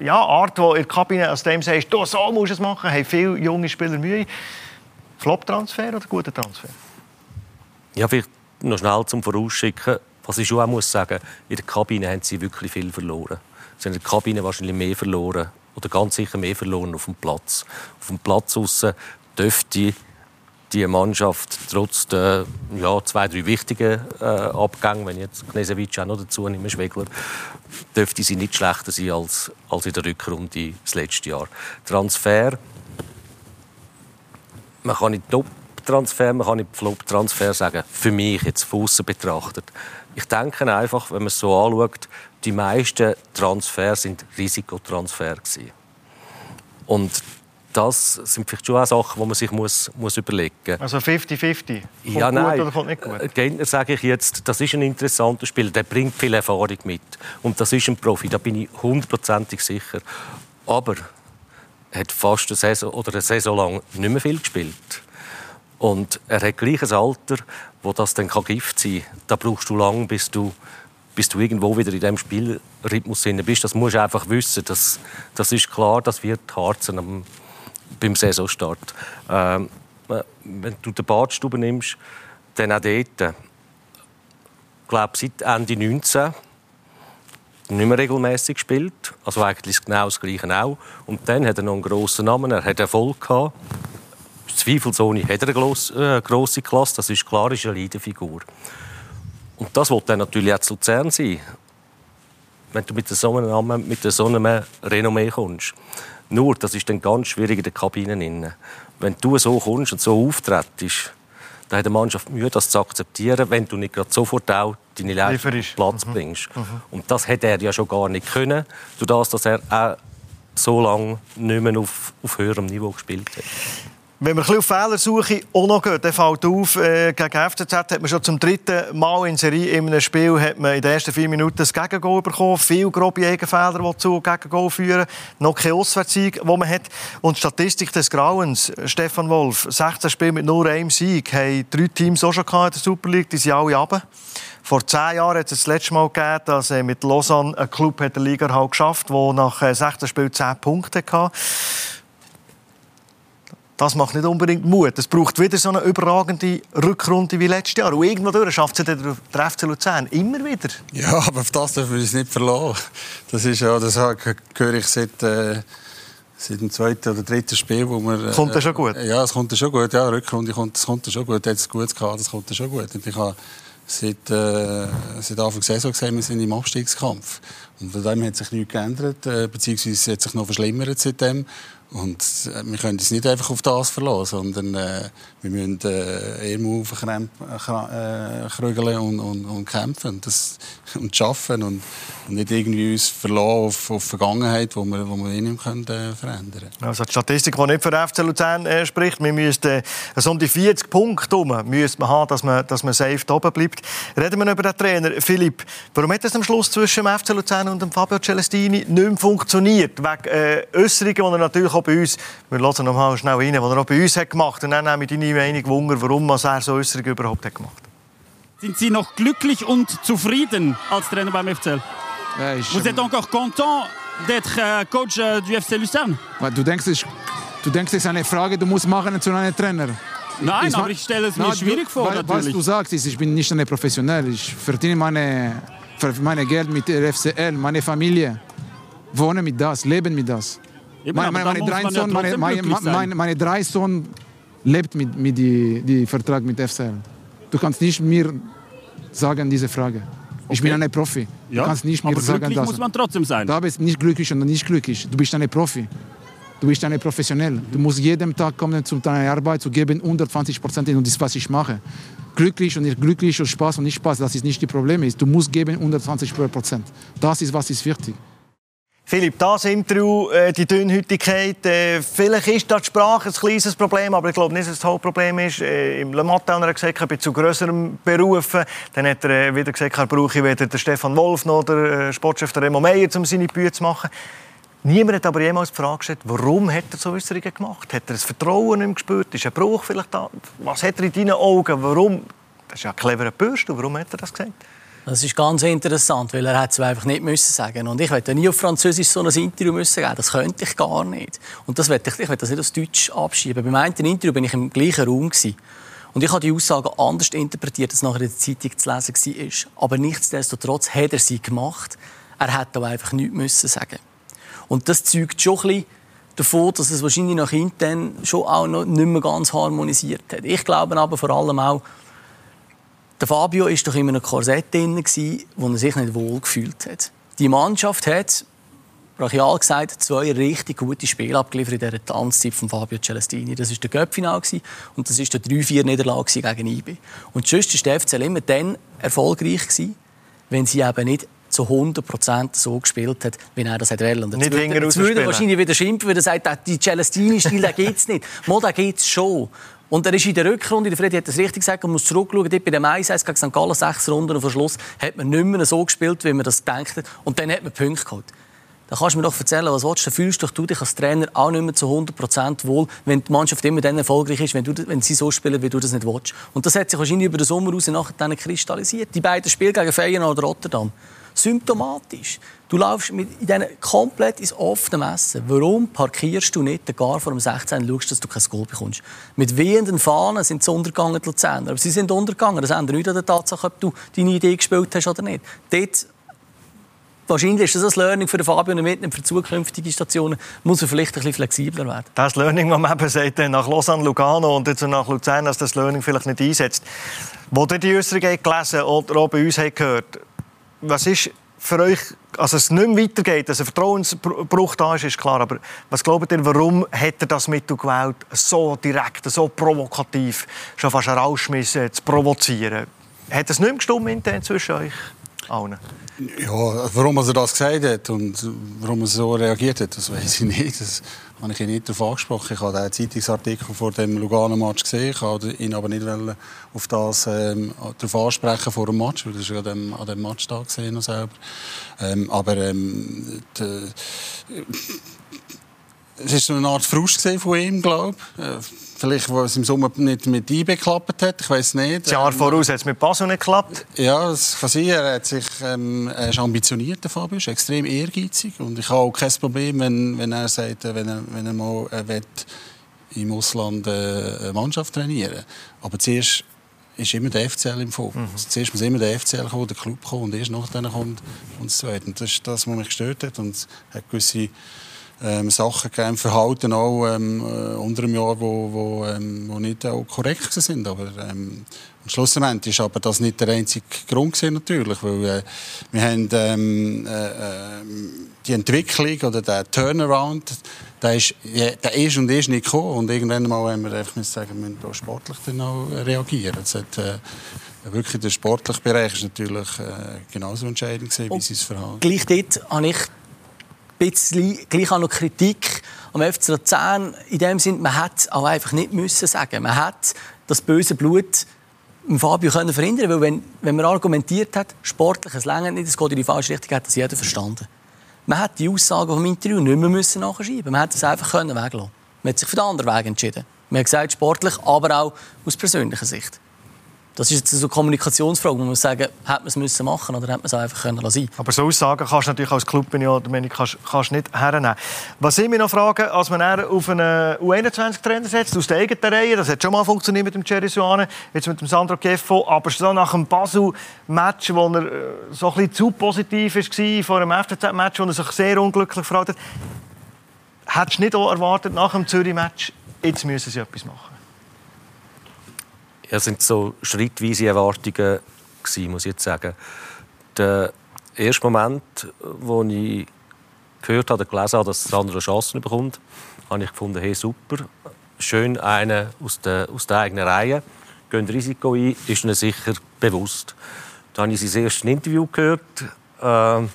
ja, Art, die in der Kabine aus dem sagst, du, so musst du es machen, haben viele junge Spieler Mühe. Flop-Transfer oder guter Transfer? Ja, vielleicht noch schnell zum Vorausschicken. Was ich auch muss sagen, in der Kabine haben sie wirklich viel verloren. Sie haben in der Kabine wahrscheinlich mehr verloren oder ganz sicher mehr verloren auf dem Platz. Auf dem Platz aussen dürfte die Mannschaft trotz der ja, zwei, drei wichtigen äh, Abgänge, wenn ich jetzt Knesevic auch noch dazu nehme, Schwegler, dürfte sie nicht schlechter sein als, als in der Rückrunde das letzte Jahr. Transfer, man kann nicht Top-Transfer, man kann nicht Flop-Transfer sagen, für mich jetzt von außen betrachtet. Ich denke einfach, wenn man es so anschaut, die meisten Transfers sind Risikotransfer gewesen. Und das sind vielleicht schon auch Sachen, die man sich muss, muss überlegen muss. Also 50-50? Ja, nein. Gut oder kommt nicht gut? Äh, Gentner sage ich jetzt, das ist ein interessanter Spieler, der bringt viel Erfahrung mit. Und das ist ein Profi, da bin ich hundertprozentig sicher. Aber er hat fast eine Saison, oder eine Saison lang nicht mehr viel gespielt. Und er hat gleich ein Alter, wo das dann Gift sein kann. Da brauchst du lange, bis du bis du irgendwo wieder in diesem Spielrhythmus bist. Das musst du einfach wissen. Das, das ist klar, das wird hart sein am, beim Saisonstart. Ähm, wenn du den Badstube nimmst, dann auch dort, ich glaube, seit Ende 19 nicht mehr regelmäßig gespielt. Also eigentlich genau das Gleiche auch. Und dann hat er noch einen grossen Namen, er hat Erfolg gehabt. Zweifelsohne hat er eine grosse, äh, grosse Klasse, das ist klar, ist eine Leaderfigur. Und das wird dann natürlich auch zu Luzern sein, wenn du mit so einem Namen, mit so einem Renommee kommst. Nur, das ist dann ganz schwierig in den Kabinen. Wenn du so kommst und so auftrittst, dann hat die Mannschaft Mühe, das zu akzeptieren, wenn du nicht gerade sofort auch deine Leistung auf Platz mhm. bringst. Mhm. Und das hätte er ja schon gar nicht können, durch das, dass er auch so lange nicht mehr auf, auf höherem Niveau gespielt hat. Wenn wir ein bisschen auf Fehlersuche auch noch gehen, dann fällt auf, äh, gegen FCZ hat man schon zum dritten Mal in Serie in einem Spiel hat man in den ersten vier Minuten das Gegengol bekommen. Viele grobe Gegenfehler, die zu Gegengol führen. Noch kein Auswärtssieg, den man hat. Und die Statistik des Grauens, Stefan Wolf, 16 Spiele mit nur einem Sieg, haben drei Teams auch schon in der Super League, die sind alle runter. Vor zehn Jahren hat es das letzte Mal gegeben, dass mit Lausanne ein Club hat der Liga halt geschafft der nach 16 äh, Spielen 10 Punkte hatte. Das macht nicht unbedingt Mut. Es braucht wieder so eine überragende Rückrunde wie letztes Jahr. Und irgendwo schafft es der FC Luzern immer wieder. Ja, aber auf das dürfen wir uns nicht verlassen. Das ist ja, das höre ich seit, äh, seit dem zweiten oder dritten Spiel, wo wir... Äh, kommt das schon gut? Ja, es kommt schon gut. Ja, Rückrunde kommt, das kommt schon gut. Jetzt gut gehabt, das kommt schon gut. Und ich habe seit, äh, seit Anfang der Saison gesehen, wir sind im Abstiegskampf. Und von dem hat sich nichts geändert, äh, beziehungsweise hat sich noch verschlimmert seitdem. Und äh, wir können uns nicht einfach auf das verlassen, sondern äh, wir müssen äh, eher aufkrügeln äh, und, und, und kämpfen das, und schaffen und, und nicht irgendwie uns verlassen auf, auf die Vergangenheit, wo wir, wo wir eh nicht können, äh, verändern können. Also die Statistik, die nicht für FC Luzern äh, spricht, wir müssten äh, so um die 40 Punkte herum müsste man haben, dass man, dass man safe oben bleibt. Reden wir über den Trainer. Philipp, warum hat es am Schluss zwischen dem FC Luzern und dem Fabio Celestini nicht mehr funktioniert? Wegen äh, Äußerungen, die er natürlich auch bei uns, wir hören noch mal schnell rein, die er auch bei uns hat gemacht hat. Und dann nehme ich deine Meinung Wunder, warum er so Äußerungen überhaupt hat gemacht Sind Sie noch glücklich und zufrieden als Trainer beim FCL? Ja, Vous êtes encore content d'être euh, coach euh, du FC Lucerne? Du denkst, ich, du denkst, es ist eine Frage, du musst machen zu einem Trainer. Nein, ich, aber ich stelle es mir na, schwierig du, vor. Was du sagst, ist, ich bin nicht eine Professionell. Ich verdiene meine, meine Geld mit der FCL, meine Familie. Wohne mit das, leben mit das. Eben, meine, meine, meine, drei Sohn, ja meine, meine, meine, drei Sohn lebt mit, mit die, die Vertrag mit FCL. Du kannst nicht mir sagen diese Frage. Okay. Ich bin ein Profi. Ja, du kannst nicht mir aber sagen, glücklich muss man trotzdem sein. Da bist nicht glücklich oder nicht glücklich. Du bist ein Profi. Du bist ein Professionell. Du musst jeden Tag kommen, zu deiner Arbeit zu geben, 120 Prozent und das, was ich mache. Glücklich und nicht glücklich und Spaß und nicht Spaß, das ist nicht das Problem. Du musst geben 120 Prozent. Das ist, was ist wichtig. Philipp, das Interview, äh, die Dünnhütigkeit, äh, vielleicht ist das die Sprache ein kleines Problem, aber ich glaube nicht, dass es das Hauptproblem ist. Äh, Im Le Matin hat er gesagt, ich bin zu grösserem berufen. Dann hat er wieder gesagt, er brauche weder den Stefan Wolf noch den Sportchef Remo Meyer, um seine Bücher zu machen. Niemand hat aber jemals die Frage gestellt, warum hat er so Äußerungen gemacht? Hat er das Vertrauen nicht gespürt? Ist ein Bruch vielleicht da? Was hat er in deinen Augen? Warum? Das ist ja ein cleverer Bürste. Warum hat er das gesagt? Das ist ganz interessant, weil er es einfach nicht müssen sagen Und ich hätte nie auf Französisch so ein Interview müssen geben. Das könnte ich gar nicht. Und das ich, ich das nicht aus Deutsch abschieben. Beim einen Interview bin ich im gleichen Raum gewesen. Und ich habe die Aussage anders interpretiert, als nachher in der Zeitung zu lesen war. Aber nichtsdestotrotz hat er sie gemacht. Er hätte aber einfach nichts müssen sagen. Und das zeugt schon ein bisschen davon, dass es wahrscheinlich nach hinten schon auch noch nicht mehr ganz harmonisiert hat. Ich glaube aber vor allem auch, der Fabio war doch in einem Korsett drin, wo er sich nicht wohl gefühlt hat. Die Mannschaft hat, brachial gesagt, zwei richtig gute Spiele abgeliefert in dieser Tanzzeit von Fabio Celestini. Das war der Göppfinal und das war der 3-4-Niederlage gegen IB. Und sonst war der FCL immer dann erfolgreich, wenn sie eben nicht zu 100% so gespielt hat, wie er das wollen. Und jetzt nicht würde, jetzt würde wahrscheinlich wieder schimpfen, wenn er sagt, die Celestini-Stil, den gibt es nicht. Mal, den gibt es schon. Und er ist in der Rückrunde, der Freddy hat das richtig gesagt, man muss zurückschauen, dort bei dem 1 gegen St. Gallen, sechs Runden und am Schluss hat man nicht mehr so gespielt, wie man das gedacht hat. Und dann hat man Punkte geholt. Da kannst du mir doch erzählen, was willst du? Fühlst du dich als Trainer auch nicht mehr zu 100% wohl, wenn die Mannschaft immer dann erfolgreich ist, wenn, du, wenn sie so spielen, wie du das nicht willst. Und das hat sich wahrscheinlich über den Sommer raus nachher kristallisiert. Die beiden Spiele gegen Feyenoord und Rotterdam symptomatisch. Du laufst mit in komplett ins offene Messen. Warum parkierst du nicht gar vor dem 16 und schaust, dass du kein Goal bekommst? Mit wehenden Fahnen sind sie untergegangen, die Luzerner. Aber sie sind untergegangen. Das ändert nichts an der Tatsache, ob du deine Idee gespielt hast oder nicht. Dort Wahrscheinlich ist das ein Learning für Fabio und mitnehmen für zukünftige Stationen. Muss er vielleicht ein bisschen flexibler werden. Das Learning, das man eben sagt, nach Lausanne, Lugano und jetzt nach Luzern, dass das Learning vielleicht nicht einsetzt. Wo ihr die Äußerungen gelesen oder auch bei uns gehört was ist für euch, also es nicht mehr weitergeht, dass ein Vertrauensbruch da ist, ist klar, aber was glaubt ihr, warum hat er das Mittel gewählt, so direkt, so provokativ, schon fast rausschmissen, zu provozieren? Hat es nicht mehr gestimmt zwischen euch allen? Ja, warum er das gesagt hat und warum er so reagiert hat, das weiß ich nicht. Das habe ich ihn nicht darauf angesprochen. Ich habe den Zeitungsartikel vor dem Lugano-Match gesehen. Ich wollte ihn aber nicht auf das ähm, darauf ansprechen vor dem Match, weil ist an dem, an dem Match da gesehen noch selber. Ähm, aber ähm, die, es war so eine Art Frust von ihm, glaube ich. Äh, vielleicht, weil es im Sommer nicht mit IB geklappt hat, ich weiß nicht. Das Jahr ähm, voraus hat es mit Basel nicht geklappt? Ja, das kann sein. Er, hat sich, ähm, er ist ambitioniert, der Fabio, ist extrem ehrgeizig. Und ich habe auch kein Problem, wenn, wenn er sagt, wenn er, wenn er mal er will, im Ausland äh, eine Mannschaft trainieren Aber zuerst ist immer der FCL im Fokus. Mhm. Zuerst muss immer der FCL kommen, der Club kommen und erst nachher kommt und das Zweite. Und das ist das, was mich gestört hat und hat gewisse ähm, Sachen gegeben, Verhalten auch ähm, äh, unter einem Jahr, wo, wo, ähm, wo nicht auch korrekt sind. Aber ähm, schlussendlich ist aber das nicht der einzige Grund gewesen, natürlich, weil äh, wir haben ähm, äh, äh, die Entwicklung oder der Turnaround, der ist, ja, der ist und ist nicht gekommen und irgendwann mal haben wir einfach sagen, wir müssen da sportlich dann auch reagieren. Es hat, äh, wirklich der sportliche Bereich ist natürlich äh, genauso entscheidend gewesen, wie sie es verhalten. Gleich dort habe ich bisschen gleich auch noch Kritik am FC Luzern in dem Sinn, man hätte auch einfach nicht müssen sagen. Man hätte das böse Blut Fabio können verhindern, weil wenn, wenn man argumentiert hat, sportliches Längen nicht, es geht in die falsche Richtung, hat das jeder verstanden. Man hätte die Aussage vom Interview nicht mehr müssen nachschreiben. Man hätte es einfach können weglassen. Man hat sich für den anderen Weg entschieden. Man hat gesagt, sportlich, aber auch aus persönlicher Sicht. Das ist jetzt eine Kommunikationsfrage. Man muss sagen, hätte man es müssen machen oder hätte man es einfach können lassen. Aber so Aussagen kannst du natürlich als Club ja, kannst, kannst nicht hernehmen. Was ich mich noch frage, als man auf einen U21-Trainer setzt, aus der eigenen Reihe, das hat schon mal funktioniert mit dem Jerry Suane, jetzt mit dem Sandro Keffo, aber so nach dem Basel-Match, wo er äh, so ein bisschen zu positiv war, vor einem FCZ-Match, wo er sich sehr unglücklich verhalten hat, hättest du nicht auch erwartet, nach dem Zürich-Match, jetzt müssen sie etwas machen? Es sind so schrittweise Erwartungen gewesen, muss ich jetzt sagen. Der erste Moment, wo ich gehört habe, gelesen habe, dass Sandra Chancen bekommt, habe ich gefunden, hey, super, schön eine aus der, aus der eigenen Reihe, gehen Risiko ein, ist ihnen sicher bewusst. Dann habe ich sein erstes Interview gehört, äh,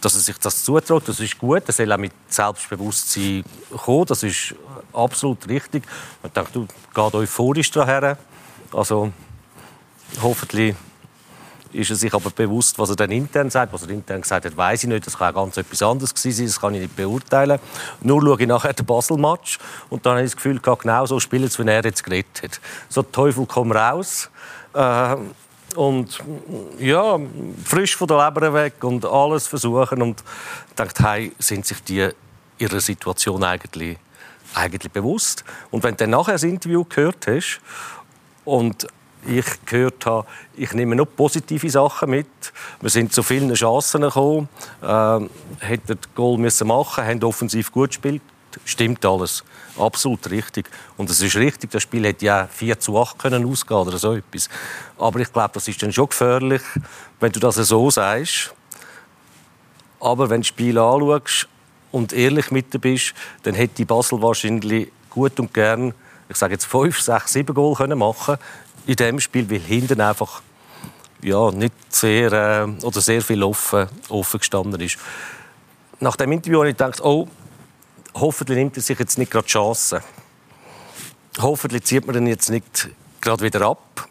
dass er sich das zutraut, das ist gut. Er soll auch mit Selbstbewusstsein kommen, das ist absolut richtig. Ich dachte, du gehst euphorisch daher. Also hoffentlich ist er sich aber bewusst, was er dann intern sagt. Was er intern gesagt hat, weiß ich nicht. Das kann auch ganz etwas anderes gewesen sein. Das kann ich nicht beurteilen. Nur schaue ich nachher den Basel-Match und dann habe ich das Gefühl, genau so spielen wie er jetzt geredet hat. So Teufel komm raus. Äh, und ja, frisch von der Leber weg und alles versuchen und denkt, hey, sind sich die ihrer Situation eigentlich, eigentlich bewusst? Und wenn du dann nachher das Interview gehört hast und ich gehört habe, ich nehme noch positive Sachen mit. Wir sind zu vielen Chancen gekommen, äh, hätten Goal müssen machen, haben offensiv gut gespielt. Stimmt alles. Absolut richtig. Und es ist richtig, das Spiel hätte ja 4 zu 8 können ausgehen oder so etwas. Aber ich glaube, das ist dann schon gefährlich, wenn du das so sagst. Aber wenn du das Spiel anschaust und ehrlich mit dir bist, dann hätte Basel wahrscheinlich gut und gern, ich sage jetzt 5, 6, 7 Goal können machen in diesem Spiel, weil hinten einfach ja, nicht sehr, äh, oder sehr viel offen, offen gestanden ist. Nach dem Interview habe ich gedacht, oh, hoffentlich nimmt er sich jetzt nicht gerade die Chance. Hoffentlich zieht man ihn jetzt nicht gerade wieder ab.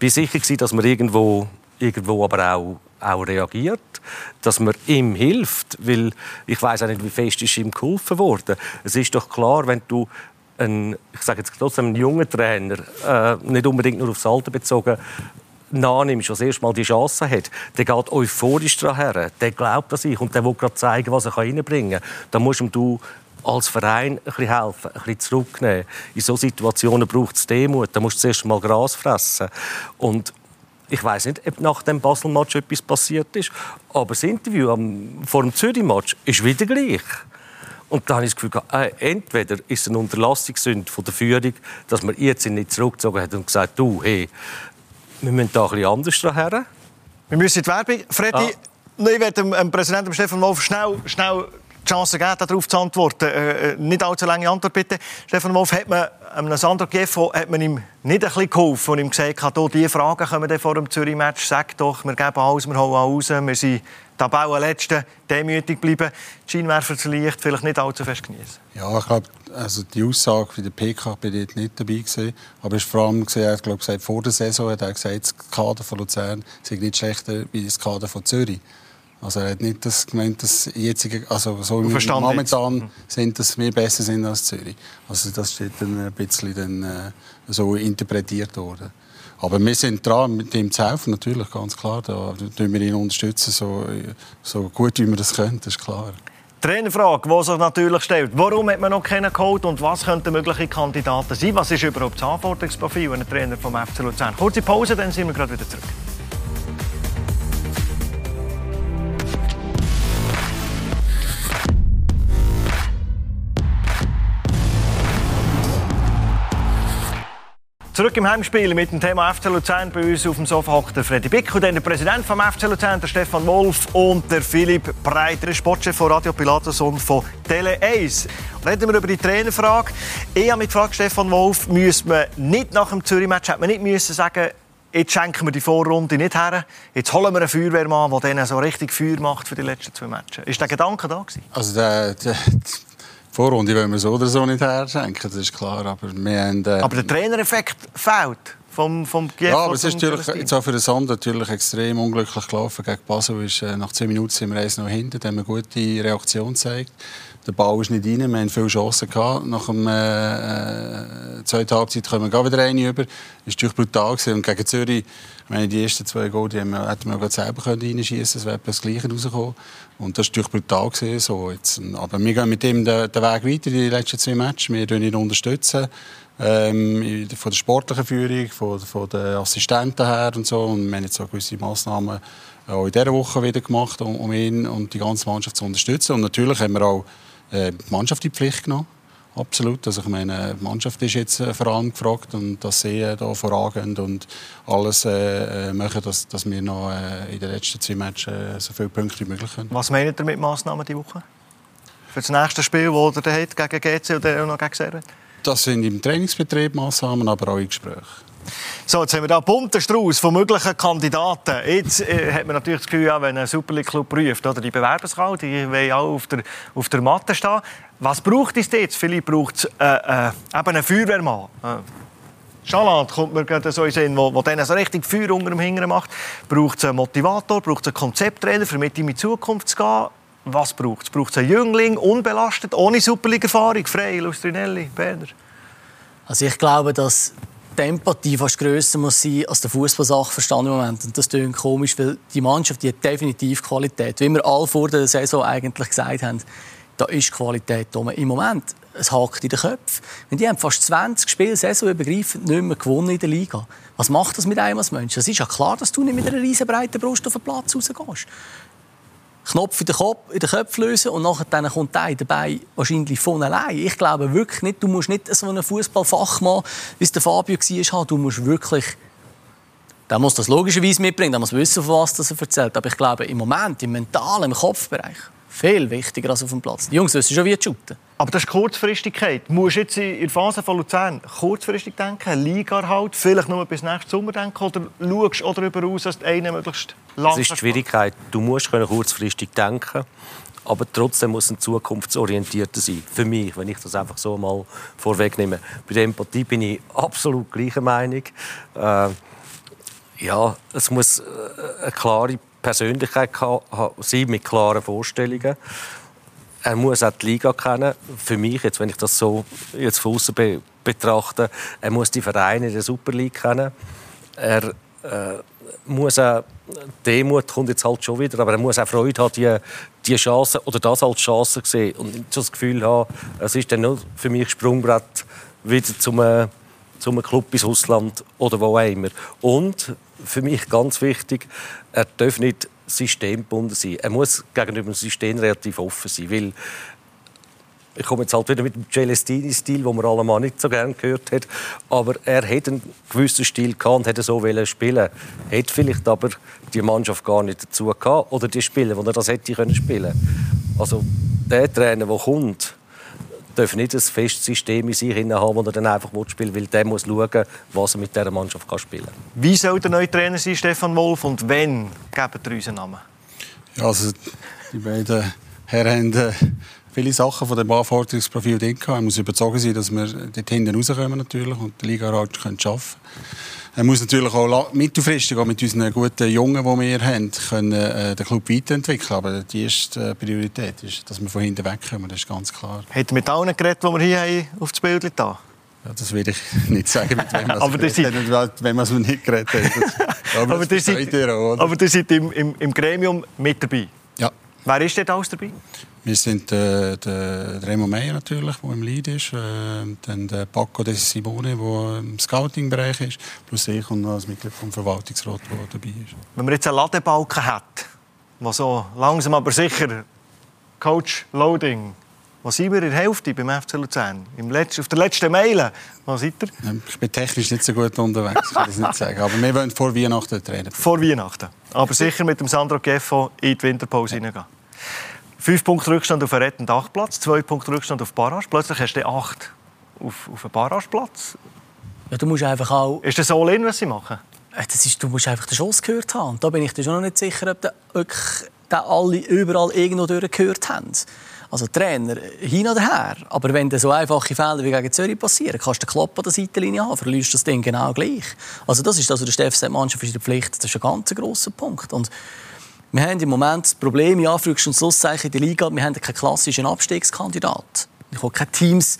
Ich war sicher, dass man irgendwo, irgendwo aber auch, auch reagiert, dass man ihm hilft, weil ich weiß auch nicht, wie fest ist ihm geholfen wurde. Es ist doch klar, wenn du ein, ich sage jetzt trotzdem, einen jungen Trainer, äh, nicht unbedingt nur aufs Alter bezogen, nachnimmst, was erst mal die Chance hat, der geht euphorisch daher, der glaubt an sich und der will gerade zeigen, was er reinbringen kann. Da musst du als Verein ein bisschen helfen, ein bisschen zurücknehmen. In solchen Situationen braucht es Demut. Da musst du zuerst mal Gras fressen. Und ich weiß nicht, ob nach dem Basel-Match etwas passiert ist, aber das Interview vor dem Zürich-Match ist wieder gleich. Und da habe ich das Gefühl, äh, entweder ist es eine Unterlassungssünde von der Führung, dass man jetzt nicht zurückgezogen hat und gesagt, du, hey, wir müssen da etwas anders daher. Wir müssen die Werbung. Freddy, ah. ich werde dem, Präsidenten Stefan Wolf schnell, schnell die Chance geben, darauf zu antworten. Äh, äh, nicht allzu lange Antwort, bitte. Stefan Wolf, hat man einem Sandro Gieffo hat man ihm nicht ein bisschen geholfen und ihm gesagt, diese Fragen kommen vor dem Zürich-Match, sag doch, wir geben alles, wir holen raus, wir sind Tabellenletzte, demütig bleiben, die Scheinwerfer zu Licht vielleicht nicht allzu fest genießen. Ja, ich glaube, also die Aussage für den PK bin ich nicht dabei gewesen, aber es vor allem gesehen, ich glaube, gesagt, vor der Saison hat er gesagt, das Kader von Luzern sei nicht schlechter als das Kader von Zürich. Also er hat nicht das gemeint, dass jetzige, also so momentan jetzt. sind, dass wir besser sind als Zürich. Also das steht dann ein bisschen dann, äh, so interpretiert worden. Aber wir sind dran, mit ihm zu helfen, natürlich, ganz klar. Da unterstützen wir ihn unterstützen, so, so gut wie wir das können, das ist klar. Trainerfrage, die sich natürlich stellt. Warum hat man noch keinen geholt und was könnten mögliche Kandidaten sein? Was ist überhaupt das Anforderungsprofil eines Trainer vom FC Luzern? Kurze Pause, dann sind wir gerade wieder zurück. Zurück im Heimspiel mit dem Thema FC Luzern. Bei uns auf dem Sofa hockt der Freddy Bick und dann der Präsident vom FC Luzern, der Stefan Wolf und der Philipp Breiter, Sportchef von Radio Pilatus und von Tele 1. Reden wir über die Trainerfrage. Ich habe mich gefragt, Stefan Wolf, müsste man nicht nach dem Zürich-Match, man nicht müssen sagen, jetzt schenken wir die Vorrunde nicht her, jetzt holen wir einen Feuerwehrmann, der denen so richtig Feuer macht für die letzten zwei Matches. Ist der Gedanke da gewesen? Also der, der Vorrunde wollen wir so oder so nicht herschenken, das ist klar. Aber, wir haben, äh, aber der Trainereffekt fehlt vom, vom Ja, aber es ist natürlich jetzt auch für den Sand natürlich extrem unglücklich gelaufen. Gegen Basel ist, äh, nach 10 Minuten sind wir eins noch hinten, da haben wir eine gute Reaktion gezeigt. Der Ball ist nicht rein, wir haben viele Chancen gehabt. Nach der äh, äh, zweiten Halbzeit kommen wir wieder eine über. Das war brutal. Gewesen. Und gegen Zürich, meine, die ersten zwei Goal, die wir, hätten wir selber reinschießen können. Es wäre das Gleiche rausgekommen. Und das war brutal. Gewesen, so. Jetzt, aber wir gehen mit ihm den, den Weg weiter, die letzten zwei Matches. Wir unterstützen ihn. Ähm, von der sportlichen Führung, von, von den Assistenten her und so. Und wir haben jetzt auch gewisse Massnahmen auch in dieser Woche wieder gemacht, um, um ihn und die ganze Mannschaft zu unterstützen. Und natürlich haben wir auch äh, die Mannschaft in die Pflicht genommen. Absolut. Also ich meine, die Mannschaft ist jetzt äh, vor allem gefragt und dass sie äh, da vorangehen und alles äh, äh, machen, dass, dass wir noch äh, in den letzten zwei Matches äh, so viele Punkte wie möglich haben. Was meint ihr mit Massnahmen diese Woche? Für das nächste Spiel, das ihr habt, gegen GC oder noch gegen Servet? Das sind im Trainingsbetrieb Massnahmen, aber auch in Gesprächen. So, jetzt haben wir einen bunten Strauß von möglichen Kandidaten. Jetzt äh, hat man natürlich das Gefühl, ja, wenn ein Super League Club prüft, oder die Bewerberskala, die wollen auch auf der, auf der Matte stehen. Was braucht es jetzt? Vielleicht braucht es äh, äh, eben einen Feuerwehrmann. Äh. Schaland kommt mir gerade so in Sinn, wo, wo so richtig Feuer unter dem Hintern macht. Braucht es einen Motivator, braucht es einen Konzepttrainer, für mit ihm in die Zukunft zu gehen? Was braucht es? Braucht es einen Jüngling, unbelastet, ohne Superliga-Erfahrung? Frei, Lustrinelli, Berner? Also ich glaube, dass die Empathie fast grösser muss sein als der Fußballsachverstand im Moment. Und das klingt komisch, weil die Mannschaft die hat definitiv Qualität. Wie wir alle vor der Saison eigentlich gesagt haben, da ist Qualität da. Im Moment, es hakt in den Köpfen. Die haben fast 20 Spiele saisonübergreifend nicht mehr gewonnen in der Liga. Was macht das mit einem als Mensch? Es ist ja klar, dass du nicht mit einer riesen breiten Brust auf den Platz rausgehst. Knopf in den, Kopf, in den Köpfen lösen und nachher dann kommt der dabei wahrscheinlich von allein. Ich glaube wirklich nicht, du musst nicht so einen Fußballfachmann, wie es der Fabio war, haben. Du musst wirklich der muss das logischerweise mitbringen, der muss wissen, von was er erzählt. Aber ich glaube, im Moment, im mentalen, im Kopfbereich, viel wichtiger als auf dem Platz. Die Jungs wissen schon, wie zu shooten. Aber das ist Kurzfristigkeit. Du musst jetzt in der Phase von Luzern kurzfristig denken, Liga halt, vielleicht nur bis nächsten Sommer denken oder schaust du darüber aus, dass einer möglichst lang Das ist die Schwierigkeit. Du musst kurzfristig denken aber trotzdem muss ein zukunftsorientierter sein. Für mich, wenn ich das einfach so mal vorwegnehme. Bei der Empathie bin ich absolut gleicher Meinung. Äh, ja, es muss äh, eine klare Persönlichkeit sein mit klaren Vorstellungen. Er muss auch die Liga kennen. Für mich, jetzt, wenn ich das so jetzt von außen be betrachte, er muss die Vereine in der Super League kennen. Er äh, muss auch Demut kommt jetzt halt schon wieder, aber er muss auch Freude haben, die, die Chance oder das als Chance sehen und nicht das Gefühl haben, es ist dann nur für mich Sprungbrett wieder zum äh, zum Club ins Ausland oder wo auch immer. Und für mich ganz wichtig, er darf nicht systemgebunden sein. Er muss gegenüber dem System relativ offen sein, weil ich komme jetzt halt wieder mit dem Celestini-Stil, den man allemal nicht so gerne gehört hat, aber er hat einen gewissen Stil gehabt und hätte so spielen Hätte vielleicht aber die Mannschaft gar nicht dazu gehabt oder die Spieler, die er das hätte können spielen. Also der Trainer, der kommt, darf nicht ein festes System in sich haben, das er dann einfach spielen will, weil der muss schauen, was er mit dieser Mannschaft kann spielen kann. Wie soll der neue Trainer sein, Stefan Wolf, und wenn geben ihr unseren Namen? Ja, also die beiden Herren haben äh, viele Sachen von dem Anforderungsprofil drin gehabt. Er muss überzeugt sein, dass wir dort hinten rauskommen natürlich und die Liga halt schaffen können. Er muss natürlich auch mittelfristig auch mit unseren guten Jungen, die wir haben, können, äh, den Club weiterentwickeln. Aber die erste Priorität ist, dass wir von hinten wegkommen. Das ist ganz klar. Hat mit allen geredet, die wir hier haben, auf das Bild da? Ja, das will ich nicht sagen, mit wem aber das hat, wenn man es nicht geredet hat. aber, aber ihr seid, aber ihr seid im, im, im Gremium mit dabei? Ja. Wer ist denn alles dabei? Wir sind äh, der Remo Meyer natürlich, der im Lead ist, äh, dann der Paco De Simone, der im Scouting-Bereich ist, plus ich und noch als Mitglied vom Verwaltungsrat, der dabei ist. Wenn man jetzt einen Ladebalken hat, der so langsam aber sicher Coach Loading was sind wir in der Hälfte beim FC Luzern? Im Letz-, auf der letzten Meile. Was seid ihr? Ich bin technisch nicht so gut unterwegs, kann ich nicht sagen. Aber wir wollen vor Weihnachten treten. Vor Weihnachten. Aber sicher mit dem Sandro Geffo in die Winterpause ja. hineingehen. Fünf Punkte Rückstand auf einen rettenden Achtplatz, zwei Punkte Rückstand auf Barrage. Plötzlich hast du acht auf, auf einen Barrageplatz. Ja, du musst einfach auch... Ist das all in, was sie machen? Äh, das ist, du musst einfach den Schuss gehört haben. da bin ich dir schon noch nicht sicher, ob die alle überall irgendwo durchgehört haben. Also Trainer, hin oder her. Aber wenn so einfache Fälle wie gegen Zürich passieren, kannst du den Klopp an der Seitenlinie haben, verlierst das Ding genau gleich. Also das ist also der Steff Mannschaft ist in der Pflicht. Das ist ein ganz grosser Punkt. Und wir haben im Moment das Problem, in Anführungs- und Schlusszeichen in der Liga, wir haben keinen klassischen Abstiegskandidat. Ich habe keine Teams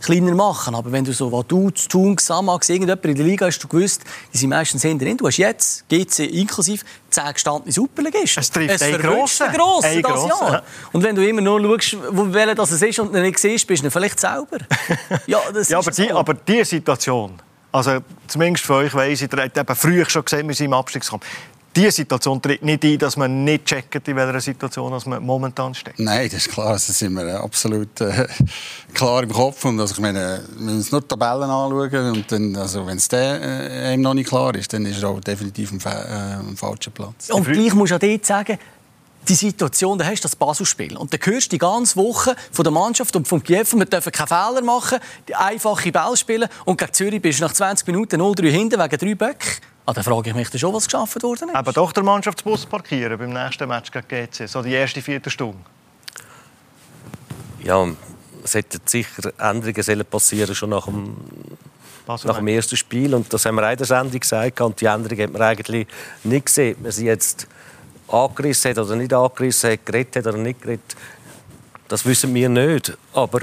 kleiner machen. Aber wenn du so Vaduz, Thun, Xamax, irgendjemand in der Liga hast, du gewusst, die sind meistens hinter drin. Du hast jetzt, GC inklusive, zehn gestandene Superligisten. Es trifft es einen grossen. Den grossen das Jahr. Und wenn du immer nur schaust, welcher das ist und nicht siehst, bist du vielleicht selber. ja, das ja aber, die, aber die Situation, also zumindest für euch weiss ich, ihr habt eben früher schon gesehen, wir sind im Abstiegskampf diese Situation tritt nicht ein, dass man nicht checkt, in welcher Situation man momentan steckt. Nein, das ist klar. Das sind wir absolut äh, klar im Kopf. Und also, ich meine, wir müssen uns nur die Tabellen anschauen. Und dann, also, wenn es äh, noch nicht klar ist, dann ist er auch definitiv am, äh, am falschen Platz. Und gleich muss ich auch dort sagen, die Situation, da hast du das Baselspiel. Und dann hörst du die ganze Woche von der Mannschaft und vom Kiew, wir dürfen keine Fehler machen, die einfache Ball spielen. Und gegen Zürich bist du nach 20 Minuten 0-3 hinten wegen drei Böcken. Ah, dann frage ich mich schon, was geschaffen worden ist. Aber doch der Mannschaftsbus parkieren beim nächsten Match gegen GC, so die erste vierte Stunde. Ja, es hätte sicher Änderungen passieren schon nach dem, nach dem ersten Spiel. Und das haben wir auch in der Sendung gesagt. Und die Änderungen hat man eigentlich nicht gesehen. Man sie jetzt angerissen hat oder nicht angerissen hat, geredet hat oder nicht geredet, das wissen wir nicht. Aber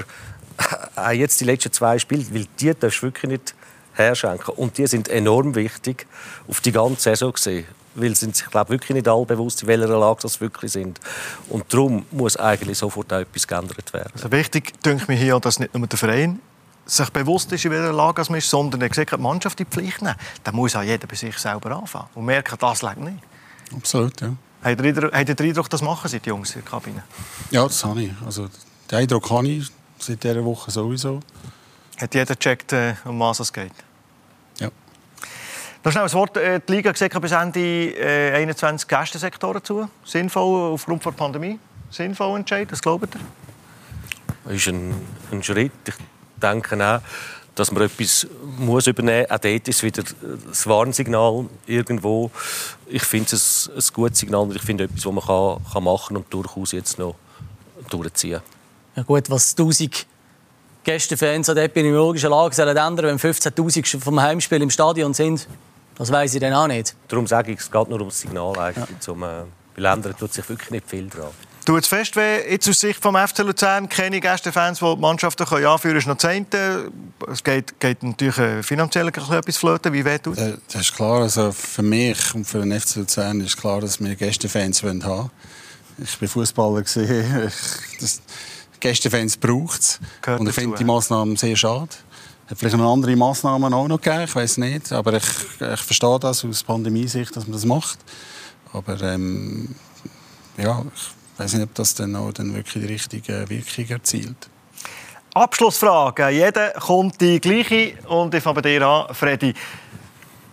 auch jetzt die letzten zwei Spiele, weil die darfst du wirklich nicht herschenken. Und die sind enorm wichtig auf die ganze Saison gesehen. weil sie sich glaube wirklich nicht alle bewusst, in welcher Lage sie wirklich sind. Und darum muss eigentlich sofort auch etwas geändert werden. Also wichtig, denke ich hier, dass nicht nur der Verein sich bewusst ist, in welcher Lage man ist, sondern er sieht, die Mannschaft die Pflicht nehmen. Dann muss auch jeder bei sich selber anfangen und merken, das legt nicht. Absolut, ja. Habt ihr, den Eindruck, das machen sie, die Jungs in der Kabine? Ja, das habe ich. Also, den Eindruck habe ich seit dieser Woche sowieso. Hat jeder gecheckt, äh, um was es geht? Ja. Noch schnell ein Wort. Äh, die Liga sieht bis Ende äh, 21 Gästensektoren zu. Sinnvoll aufgrund der Pandemie? Sinnvoll Entscheid? Was glaubt ihr? Das ist ein, ein Schritt. Ich denke auch, dass man etwas muss übernehmen muss. Auch dort ist wieder das Warnsignal irgendwo. Ich finde es ein, ein gutes Signal und ich finde etwas, das man kann, kann machen und durchaus jetzt noch durchziehen Ja gut, was 1000 Gästefans an der epidemiologischen Lage sollen ändern, wenn 15'000 vom Heimspiel im Stadion sind, das weiß ich dann auch nicht. Darum sage ich, es geht nur um das Signal eigentlich. Ja. Zum, äh, weil ändern tut sich wirklich nicht viel dran. Tut es fest weh, jetzt aus Sicht vom FC Luzern, keine Gästefans, die die Mannschaften können anführen können, ist noch Zehnte. Es geht, geht natürlich äh, finanziell etwas flöten. Wie weh tut äh, Das ist klar. Also für mich und für den FC Luzern ist klar, dass wir Gästefans haben wollen. Ich bin Fußballer. Gästefans braucht es. Und ich finde die Massnahmen sehr schade. Es hat vielleicht noch andere Massnahmen auch noch gegeben, ich weiß nicht. Aber ich, ich verstehe das aus Pandemie-Sicht, dass man das macht. Aber ähm, ja, ich ich weiß nicht, ob das dann auch dann wirklich die richtige Wirkung erzielt. Abschlussfrage. Jeder kommt die gleiche und ich fange bei dir an, Freddy.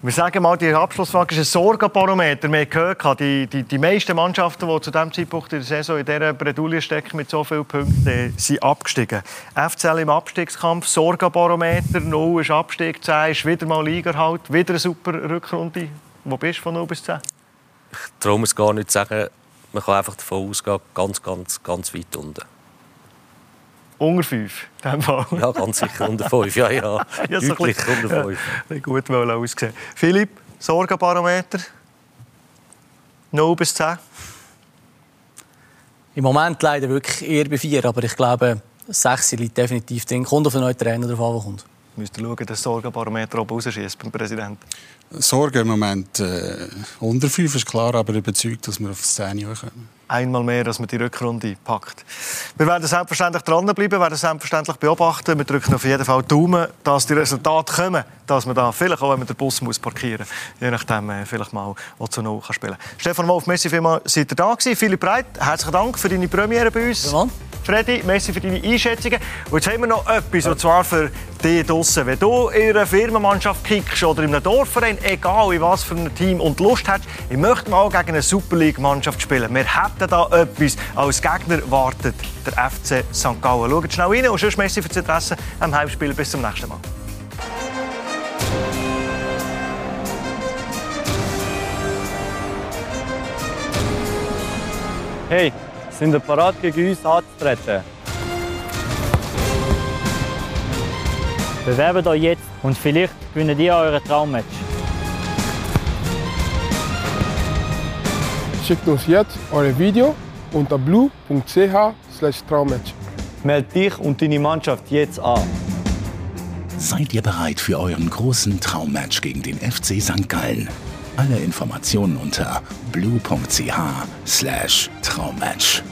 Wir sagen mal, die Abschlussfrage ist ein Sorgenbarometer. Wir haben gehört, die, die, die meisten Mannschaften, die zu diesem Zeitpunkt in der Saison in dieser Bredouille stecken mit so vielen Punkten, sind abgestiegen. FCL im Abstiegskampf, Sorgenbarometer, 0 ist Abstieg, 10 ist wieder mal Liga wieder eine super Rückrunde. Wo bist du von 0 bis 10? Ich traue es gar nicht zu sagen, man kann einfach davon ausgehen, ganz, ganz, ganz weit unten. Unter 5, in dem Fall. Ja, ganz sicher unter 5, ja, ja. ja so Deutlich unter 5. Ja, gut wohl ausgesehen. Philipp, Sorgenbarometer? 0 bis 10? Im Moment leider wirklich eher bei 4, aber ich glaube, 6 liegt definitiv drin. Kommt auf den neuen Trainer drauf an, kommt. Müsst ihr schauen, dass das Sorgenbarometer oben rausschießt beim Präsidenten. Sorge im Moment äh, unter 5 ist klar, aber überzeugt, dass wir auf 10 kommen. Einmal mehr, dass man die Rückrunde packt. Wir werden selbstverständlich dranbleiben, werden selbstverständlich beobachten. Wir drücken auf jeden Fall Daumen, dass die Resultate kommen, dass man da vielleicht auch, wenn man den Bus muss parkieren muss, je nachdem äh, vielleicht mal zu Null kann spielen kann. Stefan Wolf, merci vielmals, seid ihr da gewesen. Philipp Breit, herzlichen Dank für deine Premiere bei uns. Ja, Freddy, merci für deine Einschätzungen. Und jetzt haben wir noch etwas, und zwar für dich draussen. Wenn du in einer Firmenmannschaft kickst oder in einem Dorfverein, egal in was für ein Team, und Lust hast, ich möchte mal gegen eine Super League-Mannschaft spielen. Wir hätten da etwas. Als Gegner wartet der FC St. Gallen. Schaut schnell rein und sonst merci für das Interesse am Heimspiel. Bis zum nächsten Mal. Hey, sind ihr bereit, gegen uns anzutreten? Bewerbt euch jetzt und vielleicht gewinnt ihr euren Traummatch. Schickt uns jetzt eure Video unter blue.ch/traummatch. Meld dich und deine Mannschaft jetzt an. Seid ihr bereit für euren großen Traummatch gegen den FC St. Gallen? Alle Informationen unter blue.ch/traummatch.